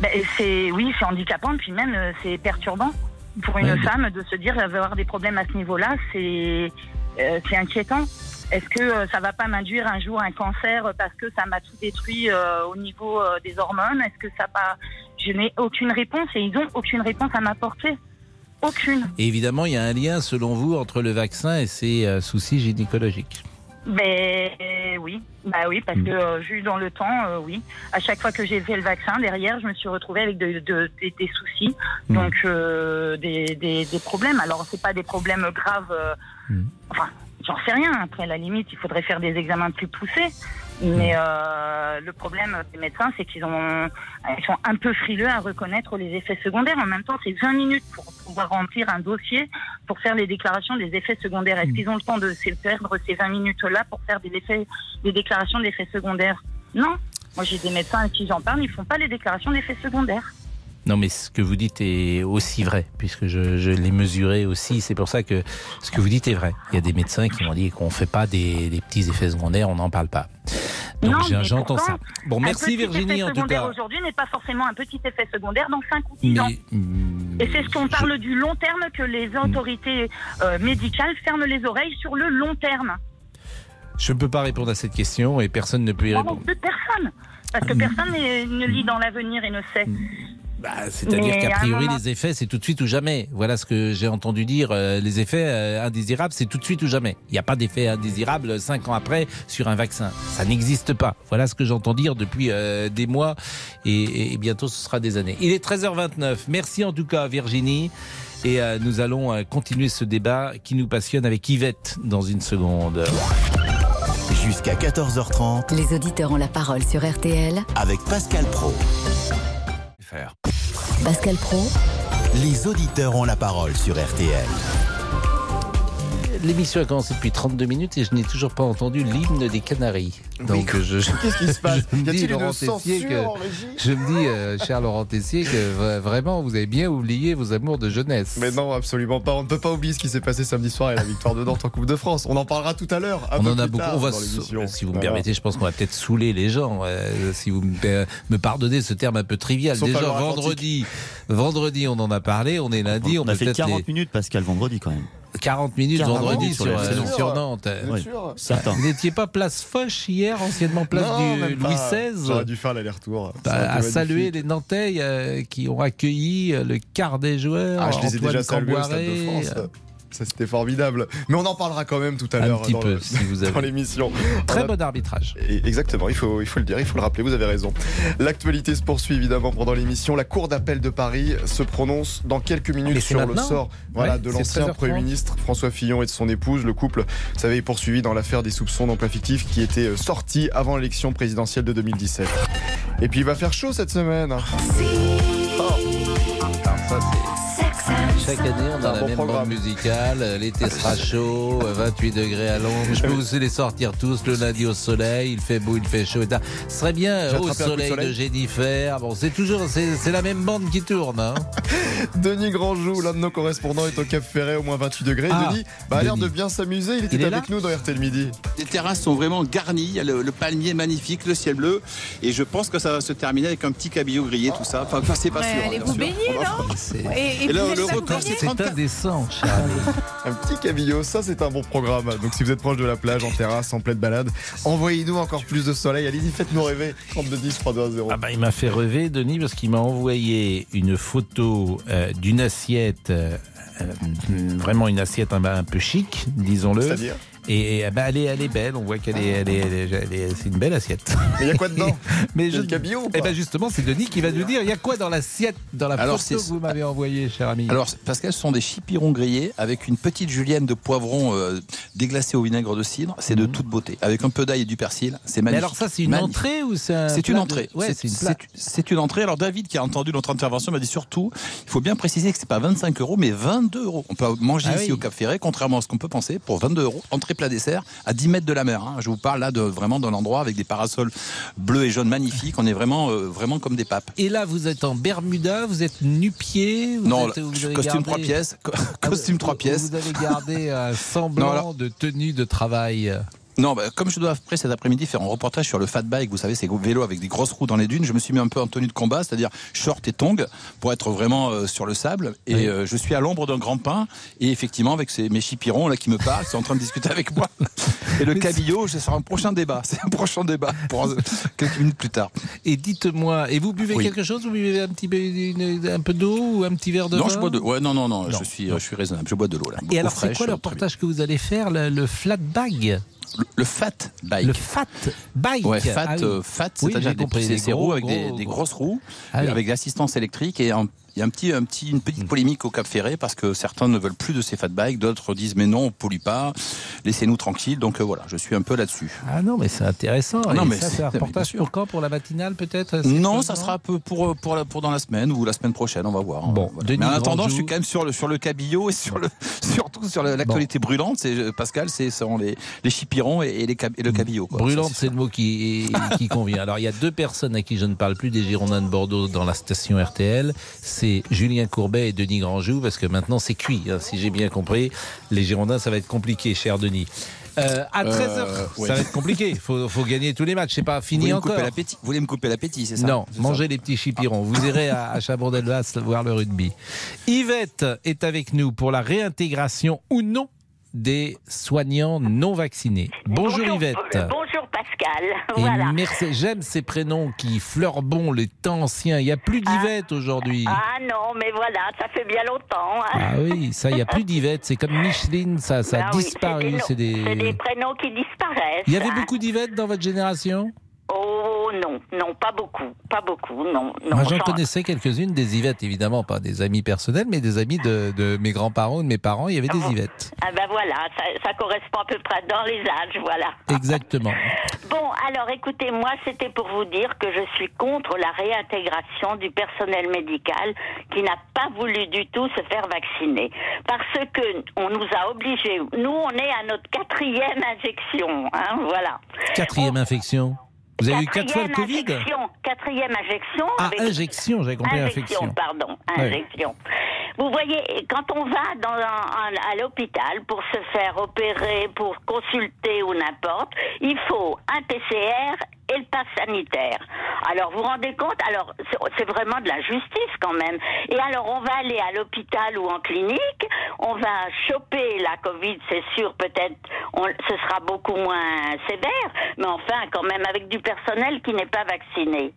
[SPEAKER 13] Ben, c'est oui, c'est handicapant, puis même euh, c'est perturbant pour une
[SPEAKER 3] Ouais,
[SPEAKER 13] femme de se dire avoir des problèmes à ce niveau-là, c'est euh, c'est inquiétant. Est-ce que euh, ça va pas m'induire un jour un cancer parce que ça m'a tout détruit euh, au niveau euh, des hormones? Est-ce que ça pas Je n'ai aucune réponse et ils ont aucune réponse à m'apporter. Aucune.
[SPEAKER 3] Évidemment, il y a un lien, selon vous, entre le vaccin et ses soucis gynécologiques.
[SPEAKER 13] Ben oui, bah oui, parce que euh, vu dans le temps, euh, oui. À chaque fois que j'ai fait le vaccin, derrière, je me suis retrouvée avec de, de- des, des soucis, donc euh, des, des, des problèmes. Alors c'est pas des problèmes graves. euh, Enfin, j'en sais rien. Après, à la limite, il faudrait faire des examens plus poussés. Mais euh, le problème des médecins, c'est qu'ils ont, ils sont un peu frileux à reconnaître les effets secondaires. En même temps, c'est 20 minutes pour pouvoir remplir un dossier pour faire les déclarations des effets secondaires. Est-ce qu'ils ont le temps de se perdre ces 20 minutes-là pour faire des, effets, des déclarations d'effets secondaires? Non. Moi, j'ai des médecins à qui j'en parle, ils font pas les déclarations d'effets secondaires.
[SPEAKER 3] Non, mais ce que vous dites est aussi vrai, puisque je, je l'ai mesuré aussi. C'est pour ça que ce que vous dites est vrai. Il y a des médecins qui m'ont dit qu'on ne fait pas des, des petits effets secondaires, on n'en parle pas. Donc
[SPEAKER 13] Non,
[SPEAKER 3] j'entends ça. Bon, merci Virginie en tout cas.
[SPEAKER 13] aujourd'hui n'est pas forcément un petit effet secondaire dans 5 ou 6 ans.
[SPEAKER 3] Mais mm,
[SPEAKER 13] Et c'est ce qu'on parle du long terme, que les autorités euh, médicales ferment les oreilles sur le long terme.
[SPEAKER 3] je ne peux pas répondre à cette question et personne ne peut y
[SPEAKER 13] Non,
[SPEAKER 3] répondre.
[SPEAKER 13] de personne. Parce que
[SPEAKER 3] Mm.
[SPEAKER 13] personne ne lit dans l'avenir et ne sait.
[SPEAKER 3] Bah, C'est-à-dire
[SPEAKER 13] Mais
[SPEAKER 3] qu'a
[SPEAKER 13] à un
[SPEAKER 3] priori,
[SPEAKER 13] moment-
[SPEAKER 3] les effets, c'est tout de suite ou jamais. Voilà ce que j'ai entendu dire. euh, les effets euh, indésirables, c'est tout de suite ou jamais. Il n'y a pas d'effet indésirable cinq ans après sur un vaccin. Ça n'existe pas. Voilà ce que j'entends dire depuis euh, des mois et, et bientôt ce sera des années. Il est 13h29. Merci en tout cas Virginie. Et euh, nous allons euh, continuer ce débat qui nous passionne avec Yvette dans une seconde.
[SPEAKER 1] Jusqu'à 14h30
[SPEAKER 2] Les auditeurs ont la parole sur RTL.
[SPEAKER 1] avec Pascal Pro.
[SPEAKER 2] Pascal Pro,
[SPEAKER 1] Les auditeurs ont la parole sur RTL.
[SPEAKER 3] L'émission a commencé depuis 32 minutes et je n'ai toujours pas entendu l'hymne des Canaries. Donc je, je-
[SPEAKER 8] Qu'est-ce qui se passe
[SPEAKER 3] je me
[SPEAKER 8] Y a-t-il
[SPEAKER 3] dis,
[SPEAKER 8] une
[SPEAKER 3] Laurent Tessier,
[SPEAKER 8] censure
[SPEAKER 3] que-
[SPEAKER 8] en régie
[SPEAKER 3] je me dis, euh, cher Laurent Tessier, que vra- vraiment vous avez bien oublié vos amours de jeunesse.
[SPEAKER 8] Mais non, absolument pas. On ne peut pas oublier ce qui s'est passé samedi soir et la victoire de Nantes en Coupe de France. On en parlera tout à l'heure.
[SPEAKER 3] On
[SPEAKER 8] peu
[SPEAKER 3] en a beaucoup.
[SPEAKER 8] tard
[SPEAKER 3] On va,
[SPEAKER 8] dans
[SPEAKER 3] sou-
[SPEAKER 8] l'émission.
[SPEAKER 3] si vous me permettez, je pense qu'on va peut-être saouler les gens. euh, si vous me, per- me pardonnez ce terme un peu trivial.
[SPEAKER 14] Sauf
[SPEAKER 3] Déjà vendredi, vendredi, on en a parlé. On est lundi. On,
[SPEAKER 14] On a
[SPEAKER 3] peut
[SPEAKER 14] fait
[SPEAKER 3] peut-être
[SPEAKER 14] 40
[SPEAKER 3] les-
[SPEAKER 14] minutes, Pascal, vendredi quand même.
[SPEAKER 3] 40 minutes
[SPEAKER 14] 40
[SPEAKER 3] vendredi sur,
[SPEAKER 14] sur
[SPEAKER 3] euh, sur Nantes.
[SPEAKER 14] Oui.
[SPEAKER 3] Vous n'étiez pas place Foch hier, anciennement place
[SPEAKER 8] Non,
[SPEAKER 3] du. Louis XVI
[SPEAKER 8] J'aurais dû faire l'aller-retour.
[SPEAKER 3] Bah, à saluer les Nantais euh, qui ont accueilli le quart des joueurs.
[SPEAKER 8] Ah, je les ai
[SPEAKER 3] Antoine
[SPEAKER 8] déjà salués au Stade de France. Ça, c'était formidable. Mais on en parlera quand même tout à
[SPEAKER 3] Un
[SPEAKER 8] l'heure
[SPEAKER 3] petit
[SPEAKER 8] dans,
[SPEAKER 3] peu,
[SPEAKER 8] le-
[SPEAKER 3] si vous avez.
[SPEAKER 8] dans l'émission.
[SPEAKER 3] Très
[SPEAKER 8] a-
[SPEAKER 3] bon arbitrage.
[SPEAKER 8] Exactement, il faut, il faut le dire, il faut le rappeler, vous avez raison. L'actualité se poursuit évidemment pendant l'émission. La Cour d'appel de Paris se prononce dans quelques minutes
[SPEAKER 3] Mais c'est
[SPEAKER 8] sur le sort voilà,
[SPEAKER 3] Ouais,
[SPEAKER 8] de
[SPEAKER 3] c'est
[SPEAKER 8] l'ancien
[SPEAKER 3] 13h30.
[SPEAKER 8] Premier ministre François Fillon et de son épouse. Le couple, vous savez, est poursuivi dans l'affaire des soupçons d'emploi fictif qui était euh, sorti avant l'élection présidentielle de 2017. Et puis il va faire chaud cette semaine.
[SPEAKER 3] ça, Chaque année, on
[SPEAKER 8] C'est un
[SPEAKER 3] a la
[SPEAKER 8] bon
[SPEAKER 3] même
[SPEAKER 8] programme.
[SPEAKER 3] bande musicale. euh, L'été sera chaud, euh, 28 degrés à l'ombre. Je peux vous les sortir tous le lundi au soleil. Il fait beau, il fait chaud. Et. Ce serait bien euh, au
[SPEAKER 8] de
[SPEAKER 3] soleil de
[SPEAKER 8] soleil.
[SPEAKER 3] Jennifer. Bon, c'est toujours, c'est la même bande qui tourne. Hein.
[SPEAKER 8] Denis Grandjou, l'un de nos correspondants, est au Cap Ferret, au moins 28 degrés.
[SPEAKER 7] Ah,
[SPEAKER 8] Denis bah, a l'air de bien s'amuser. Il était
[SPEAKER 7] Il
[SPEAKER 8] avec nous dans RTL Midi.
[SPEAKER 7] Les terrasses sont vraiment garnies, il y a le, le palmier magnifique, le ciel bleu, et je pense que ça va se terminer avec un petit cabillaud grillé, tout ça. Enfin, c'est pas
[SPEAKER 5] Ouais,
[SPEAKER 7] sûr.
[SPEAKER 5] allez
[SPEAKER 7] bien
[SPEAKER 5] vous baigner, non Et, et
[SPEAKER 7] Et là, le record,
[SPEAKER 8] c'est
[SPEAKER 3] C'est
[SPEAKER 8] 34.
[SPEAKER 3] indécent, cher ami.
[SPEAKER 8] Un petit cabillaud, ça c'est un bon programme. Donc si vous êtes proche de la plage, en terrasse, en pleine balade, envoyez-nous encore plus de soleil. Allez-y, faites-nous rêver. 32 10 32
[SPEAKER 3] Ah bah, il m'a fait rêver, Denis, parce qu'il m'a envoyé une photo euh, d'une assiette, euh, euh, vraiment une assiette un, un peu chic, disons-le.
[SPEAKER 8] C'est-à-dire?
[SPEAKER 3] Et eh ben, elle, est, elle est belle, on voit qu'elle est, elle est, elle est- elle est- c'est une belle assiette.
[SPEAKER 8] Mais il y a quoi dedans
[SPEAKER 3] Mais
[SPEAKER 8] Il y a
[SPEAKER 3] je,
[SPEAKER 8] du cabillaud ou
[SPEAKER 3] eh ben justement, c'est Denis qui va nous dire, il y a quoi dans l'assiette, dans la
[SPEAKER 7] Alors,
[SPEAKER 3] photo que vous m'avez envoyée, cher ami?
[SPEAKER 7] Alors, parce qu'elles sont des chipirons grillés avec une petite julienne de poivron euh, déglacé au vinaigre de cidre. C'est de toute beauté. Avec un peu d'ail et du persil. C'est
[SPEAKER 3] Mhm. Mais
[SPEAKER 7] magnifique.
[SPEAKER 3] alors ça, c'est une
[SPEAKER 7] Magnifique.
[SPEAKER 3] entrée ou c'est un
[SPEAKER 7] C'est une
[SPEAKER 3] de-
[SPEAKER 7] entrée.
[SPEAKER 3] Ouais, c'est une plat-
[SPEAKER 7] c'est- c'est une entrée. Alors David, qui a entendu notre intervention, m'a dit surtout, il faut bien préciser que c'est pas 25 euros, mais 22 euros. On peut manger
[SPEAKER 3] Ah
[SPEAKER 7] ici
[SPEAKER 3] oui.
[SPEAKER 7] au Cap Ferré, contrairement à ce qu'on peut penser, pour 22 euros, entrée plat dessert, à 10 mètres de la mer. hein. Je vous parle là de vraiment d'un endroit avec des parasols bleus et jaunes magnifiques. On est vraiment, euh, vraiment comme des papes.
[SPEAKER 3] Et là, vous êtes en Bermuda, vous êtes nu-pied vous
[SPEAKER 7] Non,
[SPEAKER 3] êtes-
[SPEAKER 7] costume
[SPEAKER 3] gardé-
[SPEAKER 7] pièces, co- costume
[SPEAKER 3] vous-
[SPEAKER 7] trois pièces.
[SPEAKER 3] Vous avez gardé un semblant
[SPEAKER 7] Non, alors-
[SPEAKER 3] de tenue de travail.
[SPEAKER 7] Non, bah, comme je dois après cet après-midi faire un reportage sur le fat bike, vous savez, ces vélos avec des grosses roues dans les dunes, je me suis mis un peu en tenue de combat, c'est-à-dire short et tongs, pour être vraiment euh, sur le sable. Et
[SPEAKER 3] Oui.
[SPEAKER 7] euh, je suis à l'ombre d'un grand pin, et effectivement, avec ces, mes chipirons là qui me parlent, qui sont en train de discuter avec moi. Et le cabillaud, ce sera un prochain débat. C'est un prochain débat pour quelques minutes plus tard.
[SPEAKER 3] Et dites-moi, et vous buvez
[SPEAKER 7] Oui.
[SPEAKER 3] quelque chose? Vous buvez un petit une- un peu d'eau ou un petit verre de
[SPEAKER 7] non,
[SPEAKER 3] vin?
[SPEAKER 7] je bois de. Ouais, non, non, non,
[SPEAKER 3] Non.
[SPEAKER 7] je suis, euh, je suis raisonnable. Je bois de l'eau là.
[SPEAKER 3] Et alors, c'est quoi le reportage que vous allez faire Le, le flat bag?
[SPEAKER 7] Le, fat bike.
[SPEAKER 3] Le fat bike
[SPEAKER 7] Ouais, fat,
[SPEAKER 3] Ah oui.
[SPEAKER 7] euh, fat,
[SPEAKER 3] Oui,
[SPEAKER 7] c'est-à-dire
[SPEAKER 3] j'ai
[SPEAKER 7] des,
[SPEAKER 3] gros,
[SPEAKER 7] roues avec des,
[SPEAKER 3] gros,
[SPEAKER 7] des
[SPEAKER 3] gros.
[SPEAKER 7] grosses roues,
[SPEAKER 3] Ah oui.
[SPEAKER 7] avec l'assistance électrique et un, il y a un petit, un petit, une
[SPEAKER 3] Hmm.
[SPEAKER 7] petite polémique au Cap Ferré parce que certains ne veulent plus de ces fat bikes, d'autres disent mais non, on pollue pas, laissez-nous tranquilles. Donc euh, voilà, je suis un peu là-dessus.
[SPEAKER 3] Ah non, mais c'est intéressant.
[SPEAKER 7] Non, mais
[SPEAKER 3] ça,
[SPEAKER 7] c'est-
[SPEAKER 3] un reportage pour quand Pour la matinale, peut-être c'est
[SPEAKER 7] Non,
[SPEAKER 3] pour-
[SPEAKER 7] ça sera un peu pour, euh, pour, la- pour dans la semaine ou la semaine prochaine, on va voir.
[SPEAKER 3] Bon,
[SPEAKER 7] Voilà.
[SPEAKER 3] Denis
[SPEAKER 7] mais en attendant,
[SPEAKER 3] Grandjou.
[SPEAKER 7] je suis quand même sur le, sur le cabillaud et sur le, surtout sur l'actualité brûlante. C'est, euh, Pascal, c'est sont les, les chipirons et, et les, cab- et le cabillaud. quoi.
[SPEAKER 3] Brûlante, c'est le mot qui, qui convient. Alors, il y a deux personnes à qui je ne parle plus des Girondins de Bordeaux dans la station RTL. C'est Julien Courbet et Denis Grandjou, parce que maintenant, c'est cuit, hein, si j'ai bien compris. Les Girondins, ça va être compliqué, cher Denis. Euh, à 13h,
[SPEAKER 7] Euh, ouais.
[SPEAKER 3] ça va être compliqué. Il faut, faut gagner tous les matchs. C'est pas fini encore.
[SPEAKER 7] Vous voulez me couper l'appétit, c'est ça
[SPEAKER 3] Non,
[SPEAKER 7] ça
[SPEAKER 3] mangez les petits chipirons. Vous irez à, à Chabon-Delmas voir le rugby. Yvette est avec nous pour la réintégration ou non des soignants non vaccinés. Bonjour, Yvette.
[SPEAKER 15] euh, Bonjour Pascal.
[SPEAKER 3] Et
[SPEAKER 15] voilà.
[SPEAKER 3] merci. J'aime ces prénoms qui fleurent bon les temps anciens. Il n'y a plus d'Yvette aujourd'hui.
[SPEAKER 15] Ah non, mais voilà, ça fait bien longtemps. hein.
[SPEAKER 3] Ah oui, ça, il n'y a plus d'Yvette. C'est comme Micheline, ça, ça a
[SPEAKER 15] Ah oui,
[SPEAKER 3] disparu.
[SPEAKER 15] c'est des, prénoms qui disparaissent.
[SPEAKER 3] Il y avait
[SPEAKER 15] hein.
[SPEAKER 3] beaucoup d'Yvette dans votre génération?
[SPEAKER 15] Oh non, non, pas beaucoup, pas beaucoup, non. non
[SPEAKER 3] Moi, j'en connaissais quelques-unes, des Yvettes, évidemment, pas des amis personnels, mais des amis de, de mes grands-parents ou de mes parents. Il y avait des Yvettes.
[SPEAKER 15] Ah ben voilà, ça, ça correspond à peu près dans les âges, voilà.
[SPEAKER 3] Exactement.
[SPEAKER 15] Bon, alors écoutez, moi c'était pour vous dire que je suis contre la réintégration du personnel médical qui n'a pas voulu du tout se faire vacciner. Parce que on nous a obligés, nous on est à notre quatrième injection, hein, voilà.
[SPEAKER 3] Quatrième infection. Vous avez eu quatre fois le Covid
[SPEAKER 15] injection, Quatrième injection.
[SPEAKER 3] Ah,
[SPEAKER 15] avec-
[SPEAKER 3] injection, j'avais compris infection.
[SPEAKER 15] pardon, injection. Vous voyez, quand on va dans un- un- à l'hôpital pour se faire opérer, pour consulter ou n'importe, il faut un PCR et le pass sanitaire. Alors, vous vous rendez compte? Alors, c'est- vraiment de la justice quand même. Et alors, on va aller à l'hôpital ou en clinique, on va choper la Covid, c'est sûr, peut-être, ce sera beaucoup moins sévère, mais enfin, quand même, avec du personnel qui n'est pas vacciné.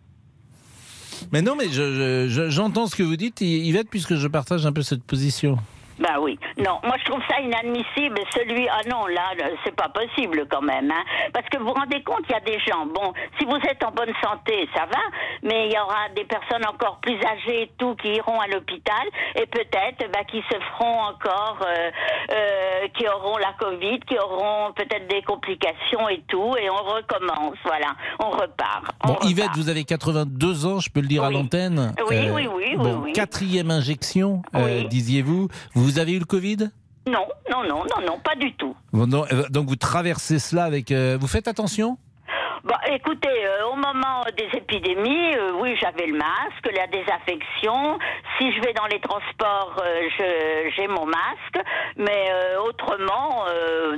[SPEAKER 3] Mais non, mais je- je- je- j'entends ce que vous dites, Yvette, puisque je partage un peu cette position.
[SPEAKER 15] Ben oui. Non, moi je trouve ça inadmissible. Celui, ah non, là, c'est pas possible quand même. Hein. Parce que vous vous rendez compte, il y a des gens, bon, si vous êtes en bonne santé, ça va, mais il y aura des personnes encore plus âgées et tout qui iront à l'hôpital et peut-être bah, qui se feront encore, euh, euh, qui auront la Covid, qui auront peut-être des complications et tout, et on recommence, voilà, on repart. on
[SPEAKER 3] Bon,
[SPEAKER 15] repart.
[SPEAKER 3] Yvette, vous avez 82 ans, je peux le dire à l'antenne. Euh,
[SPEAKER 15] Oui, oui, oui, oui,
[SPEAKER 3] bon,
[SPEAKER 15] oui.
[SPEAKER 3] Quatrième injection, disiez-vous. Vous avez eu le Covid?
[SPEAKER 15] Non, non, non, non, non, pas du tout.
[SPEAKER 3] Bon, non, euh, Donc vous traversez cela avec... euh, vous faites attention?
[SPEAKER 15] Bah, écoutez, euh, au moment des épidémies, euh, oui, j'avais le masque, la désaffection. Si je vais dans les transports, euh, j'ai mon masque. Mais autrement,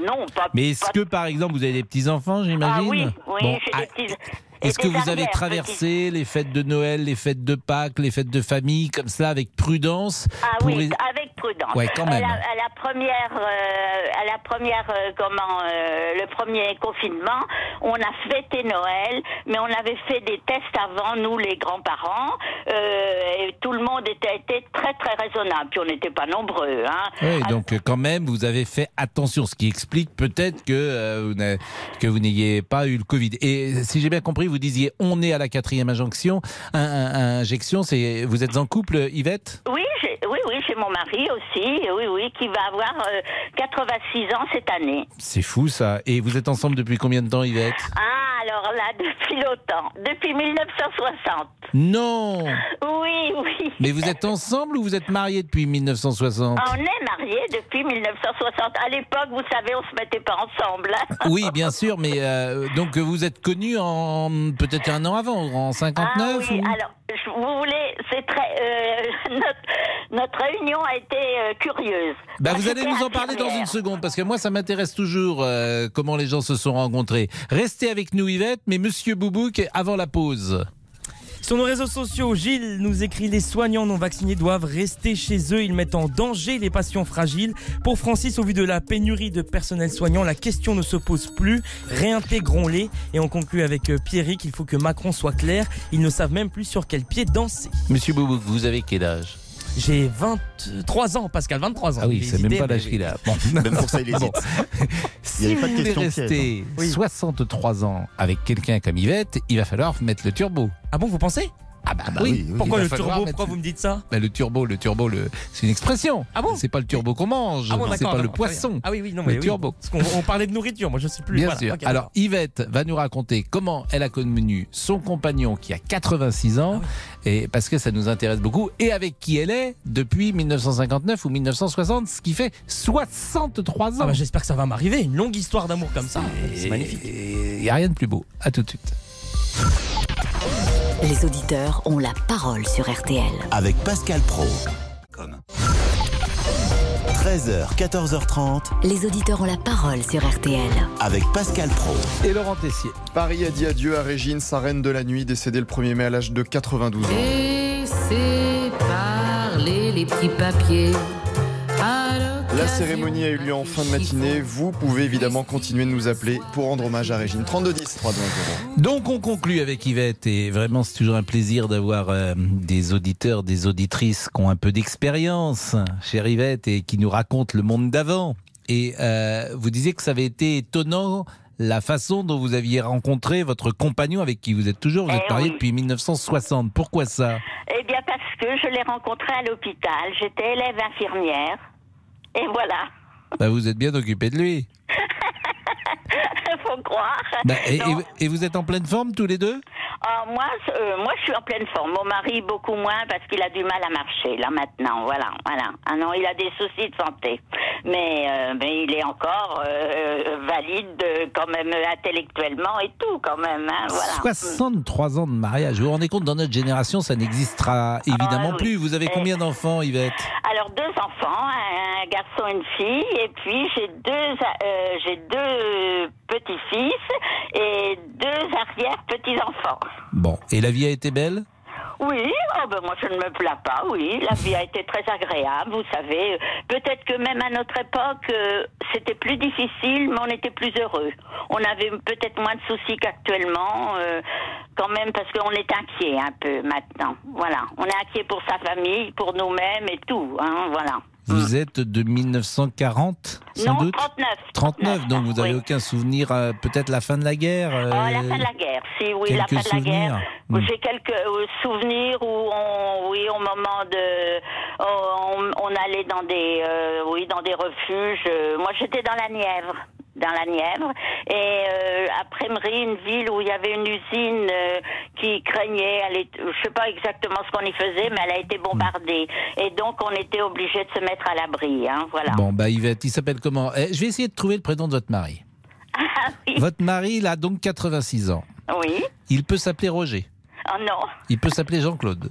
[SPEAKER 15] non, pas.
[SPEAKER 3] Mais est-ce
[SPEAKER 15] pas-
[SPEAKER 3] que, par exemple, vous avez des petits-enfants, j'imagine?
[SPEAKER 15] Ah oui, oui,
[SPEAKER 3] Bon,
[SPEAKER 15] j'ai
[SPEAKER 3] ah,
[SPEAKER 15] des petits. et
[SPEAKER 3] Est-ce que vous avez traversé les fêtes de Noël, les fêtes de Pâques, les fêtes de famille, comme ça, avec prudence
[SPEAKER 15] Ah oui,
[SPEAKER 3] les-
[SPEAKER 15] avec prudente.
[SPEAKER 3] Ouais, quand même.
[SPEAKER 15] À la, à la première, euh, à la première, euh, comment, euh, le premier confinement, on a fêté Noël, mais on avait fait des tests avant, nous les grands-parents, euh, et tout le monde était, était très très raisonnable. Puis on n'était pas nombreux. Hein.
[SPEAKER 3] Oui, donc euh, quand même, vous avez fait attention, ce qui explique peut-être que, euh, que vous n'ayez pas eu le Covid. Et si j'ai bien compris, vous disiez on est à la quatrième injonction. Un, un- un- injection, c'est vous êtes en couple, Yvette?
[SPEAKER 15] Oui, oui, oui, j'ai mon mari aussi, oui, oui, qui va avoir euh, 86 ans cette année.
[SPEAKER 3] C'est fou ça. Et vous êtes ensemble depuis combien de temps, Yvette?
[SPEAKER 15] Ah, alors là, depuis longtemps, depuis 1960.
[SPEAKER 3] Non
[SPEAKER 15] Oui, oui.
[SPEAKER 3] Mais vous êtes ensemble ou vous êtes mariés depuis 1960
[SPEAKER 15] On est mariés depuis 1960. À l'époque, vous savez, on se mettait pas ensemble. hein.
[SPEAKER 3] Oui, bien sûr, mais euh, donc vous êtes connus en peut-être un an avant, en 59
[SPEAKER 15] Ah oui,
[SPEAKER 3] ou-
[SPEAKER 15] alors, vous voulez, c'est très. euh, notre, notre réunion a été euh, curieuse.
[SPEAKER 3] Bah, vous allez nous en parler dans une seconde, parce que moi, ça m'intéresse toujours euh, comment les gens se sont rencontrés. Restez avec nous, Yvette, mais Monsieur Boubouk, avant la pause.
[SPEAKER 11] Sur nos réseaux sociaux, Gilles nous écrit les soignants non vaccinés doivent rester chez eux. Ils mettent en danger les patients fragiles. Pour Francis, au vu de la pénurie de personnel soignant, la question ne se pose plus. Réintégrons-les. Et on conclut avec euh, Pierrick. Il faut que Macron soit clair. Ils ne savent même plus sur quel pied danser.
[SPEAKER 3] Monsieur Boubouk, vous avez quel âge?
[SPEAKER 11] J'ai 23 ans, Pascal, 23 ans.
[SPEAKER 3] Ah oui, c'est même pas l'âge qu'il a. Bon.
[SPEAKER 14] Même pour ça, il hésite. Il y
[SPEAKER 3] Si
[SPEAKER 14] avait
[SPEAKER 3] vous
[SPEAKER 14] pas de
[SPEAKER 3] voulez
[SPEAKER 14] piège,
[SPEAKER 3] rester
[SPEAKER 11] Oui.
[SPEAKER 3] 63 ans avec quelqu'un comme Yvette, il va falloir mettre le turbo.
[SPEAKER 11] Ah bon, vous pensez?
[SPEAKER 3] Ah bah,
[SPEAKER 14] bah
[SPEAKER 3] oui.
[SPEAKER 11] Pourquoi le turbo
[SPEAKER 3] mettre-
[SPEAKER 11] Pourquoi vous me dites ça?
[SPEAKER 3] Bah, le turbo, le turbo, le... c'est une expression.
[SPEAKER 11] Ah bon?
[SPEAKER 3] C'est pas le turbo qu'on mange,
[SPEAKER 11] Ah bon,
[SPEAKER 3] c'est pas le poisson.
[SPEAKER 11] Ah oui, oui, non,
[SPEAKER 3] le
[SPEAKER 11] mais oui.
[SPEAKER 3] turbo.
[SPEAKER 11] Parce qu'on on parlait de nourriture, moi je sais plus.
[SPEAKER 3] Bien
[SPEAKER 11] Voilà,
[SPEAKER 3] sûr. Alors. Yvette va nous raconter comment elle a connu son compagnon qui a 86 ans,
[SPEAKER 11] Ah
[SPEAKER 3] et parce que ça nous intéresse beaucoup, et avec qui elle est depuis 1959 ou 1960, ce qui fait 63 ans.
[SPEAKER 11] Ah bah, J'espère que ça va m'arriver. Une longue histoire d'amour comme ça. C'est magnifique.
[SPEAKER 3] Il n'y a rien de plus beau. À tout de suite.
[SPEAKER 2] Les auditeurs ont la parole sur RTL.
[SPEAKER 1] Avec Pascal Pro. 13h, 14h30.
[SPEAKER 2] Les auditeurs ont la parole sur RTL.
[SPEAKER 1] Avec Pascal Pro.
[SPEAKER 3] Et Laurent Tessier.
[SPEAKER 8] Paris a dit adieu à Régine, sa reine de la nuit, décédée le 1er mai à l'âge de 92 ans.
[SPEAKER 16] Laissez parler les petits papiers.
[SPEAKER 8] La cérémonie a eu lieu en fin de matinée. Vous pouvez évidemment continuer de nous appeler pour rendre hommage à Régine. 3210 320.
[SPEAKER 3] Donc on conclut avec Yvette et vraiment c'est toujours un plaisir d'avoir euh, des auditeurs, des auditrices qui ont un peu d'expérience, chère Yvette, et qui nous racontent le monde d'avant. Et euh, vous disiez que ça avait été étonnant la façon dont vous aviez rencontré votre compagnon avec qui vous êtes toujours. Vous êtes
[SPEAKER 15] Eh
[SPEAKER 3] marié
[SPEAKER 15] oui.
[SPEAKER 3] depuis 1960. Pourquoi ça?
[SPEAKER 15] Eh bien, parce que je l'ai rencontré à l'hôpital. J'étais élève infirmière. Et voilà.
[SPEAKER 3] Bah, Vous êtes bien occupé de lui.
[SPEAKER 15] Faut croire.
[SPEAKER 3] Bah, et, vous êtes en pleine forme tous les deux?
[SPEAKER 15] Ah, moi, euh, moi, je suis en pleine forme. Mon mari, beaucoup moins, parce qu'il a du mal à marcher, là, maintenant. Voilà, voilà. Ah non, il a des soucis de santé. Mais, euh, mais il est encore euh, valide, quand même, intellectuellement et tout, quand même. Hein, voilà.
[SPEAKER 3] 63 ans de mariage. Vous vous rendez compte, dans notre génération, ça n'existera évidemment
[SPEAKER 15] Ah, oui.
[SPEAKER 3] plus. Vous avez
[SPEAKER 15] Et-
[SPEAKER 3] combien d'enfants, Yvette?
[SPEAKER 15] Alors deux enfants, un garçon et une fille, et puis j'ai deux, j'ai deux petits-fils et deux arrière-petits-enfants.
[SPEAKER 3] Bon, et la vie a été belle?
[SPEAKER 15] Oui, oh ben moi je ne me plains pas, oui, la vie a été très agréable, vous savez. Peut-être que même à notre époque, euh, c'était plus difficile, mais on était plus heureux. On avait peut-être moins de soucis qu'actuellement, euh, quand même, parce qu'on est inquiet un peu maintenant. Voilà, on est inquiet pour sa famille, pour nous-mêmes et tout, hein, voilà.
[SPEAKER 3] Vous êtes de 1940, sans
[SPEAKER 15] non,
[SPEAKER 3] doute
[SPEAKER 15] 39.
[SPEAKER 3] 39, donc vous n'avez
[SPEAKER 15] oui.
[SPEAKER 3] aucun souvenir, euh, peut-être la fin de la guerre
[SPEAKER 15] Oh,
[SPEAKER 3] euh,
[SPEAKER 15] la fin de la guerre, si, oui, la fin de la guerre.
[SPEAKER 3] Hmm.
[SPEAKER 15] J'ai quelques euh, souvenirs où on, oui, au moment de, on, on allait dans des, euh, oui, dans des refuges. Euh, Moi, j'étais dans la Nièvre dans la Nièvre et euh, à Prémery, une ville où il y avait une usine euh, qui craignait, elle est, je sais pas exactement ce qu'on y faisait, mais elle a été bombardée et donc on était obligé de se mettre à l'abri, hein, voilà.
[SPEAKER 3] Bon, bah Yvette, il s'appelle comment? Eh, Je vais essayer de trouver le prénom de votre mari. Votre mari, il a donc 86 ans.
[SPEAKER 15] Oui.
[SPEAKER 3] Il peut s'appeler Roger.
[SPEAKER 15] Oh non.
[SPEAKER 3] Il peut s'appeler Jean-Claude.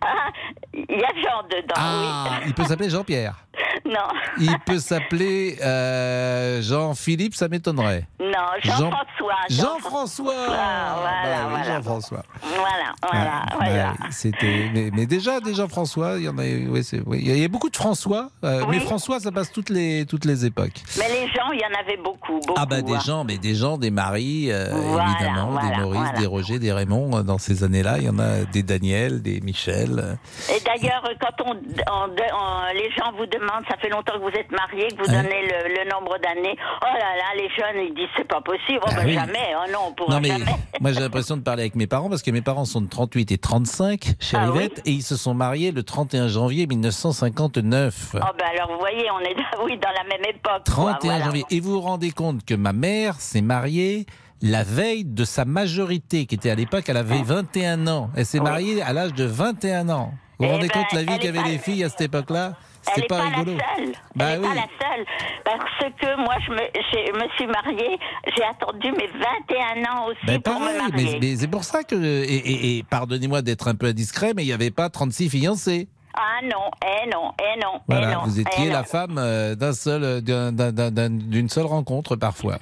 [SPEAKER 15] Ah, il y a Jean dedans,
[SPEAKER 3] Ah, il peut s'appeler Jean-Pierre.
[SPEAKER 15] Non.
[SPEAKER 3] Il peut s'appeler euh, Jean-Philippe, ça m'étonnerait.
[SPEAKER 15] Non, Jean-François.
[SPEAKER 3] Jean-François.
[SPEAKER 15] Ah, voilà,
[SPEAKER 3] Bah
[SPEAKER 15] voilà.
[SPEAKER 3] Jean-François.
[SPEAKER 15] Voilà, voilà,
[SPEAKER 3] Ah,
[SPEAKER 15] voilà.
[SPEAKER 3] bah, C'était, mais, mais déjà, déjà François, il y en a, oui, c'est, oui, il y a beaucoup de François, euh, mais
[SPEAKER 15] Oui.
[SPEAKER 3] François, ça passe toutes les, toutes les époques.
[SPEAKER 15] Mais les gens, il y en avait beaucoup, beaucoup.
[SPEAKER 3] Ah bah des
[SPEAKER 15] hein.
[SPEAKER 3] gens, mais des gens, des maris, euh, évidemment, des Maurice, des Roger, des Raymond. Dans ces années-là, il y en a des Daniel, des Michel.
[SPEAKER 15] Et d'ailleurs, quand on, on- on- les gens vous demandent, ça fait longtemps que vous êtes mariés, que vous
[SPEAKER 3] Ouais.
[SPEAKER 15] donnez le, le nombre d'années, oh là là, les jeunes, ils disent c'est pas possible, oh
[SPEAKER 3] Ah
[SPEAKER 15] ben
[SPEAKER 3] oui.
[SPEAKER 15] jamais, oh non, on pourra
[SPEAKER 3] Non mais
[SPEAKER 15] jamais.
[SPEAKER 3] moi j'ai l'impression de parler avec mes parents parce que mes parents sont de 38 et 35 chez
[SPEAKER 15] Ah oui
[SPEAKER 3] et ils se sont mariés le 31 janvier 1959.
[SPEAKER 15] Oh ben alors, vous voyez, on est oui, dans la même époque. quoi,
[SPEAKER 3] 31
[SPEAKER 15] voilà.
[SPEAKER 3] janvier. Et vous vous rendez compte que ma mère s'est mariée la veille de sa majorité, qui était à l'époque, elle avait 21 ans. Elle s'est mariée à l'âge de 21 ans. Vous vous
[SPEAKER 15] Eh
[SPEAKER 3] rendez
[SPEAKER 15] ben,
[SPEAKER 3] compte la vie qu'avaient les filles à cette époque-là
[SPEAKER 15] Elle
[SPEAKER 3] C'était
[SPEAKER 15] n'est
[SPEAKER 3] pas,
[SPEAKER 15] pas,
[SPEAKER 3] rigolo.
[SPEAKER 15] la seule.
[SPEAKER 3] Bah
[SPEAKER 15] Elle n'est
[SPEAKER 3] oui.
[SPEAKER 15] pas la seule. Parce que moi, je me, me suis mariée, j'ai attendu mes 21 ans aussi
[SPEAKER 3] Ben
[SPEAKER 15] pour me
[SPEAKER 3] pareil,
[SPEAKER 15] marier.
[SPEAKER 3] mais, mais c'est pour ça que. Et, et- et pardonnez-moi d'être un peu indiscret, mais il n'y avait pas 36 fiancés.
[SPEAKER 15] Ah non, eh non, eh non, eh
[SPEAKER 3] Voilà,
[SPEAKER 15] non.
[SPEAKER 3] vous
[SPEAKER 15] eh
[SPEAKER 3] étiez
[SPEAKER 15] non.
[SPEAKER 3] la femme euh, d'un seul, d'un- d'un- d'un- d'un- d'une seule rencontre parfois.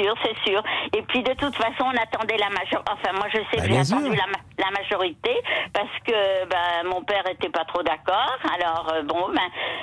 [SPEAKER 15] C'est sûr, c'est sûr. Et puis de toute façon, on attendait la majorité. Enfin, moi, je sais
[SPEAKER 3] Bah,
[SPEAKER 15] que j'ai attendu la, ma- la majorité parce que ben, mon père était pas trop d'accord. Alors euh, bon, ben,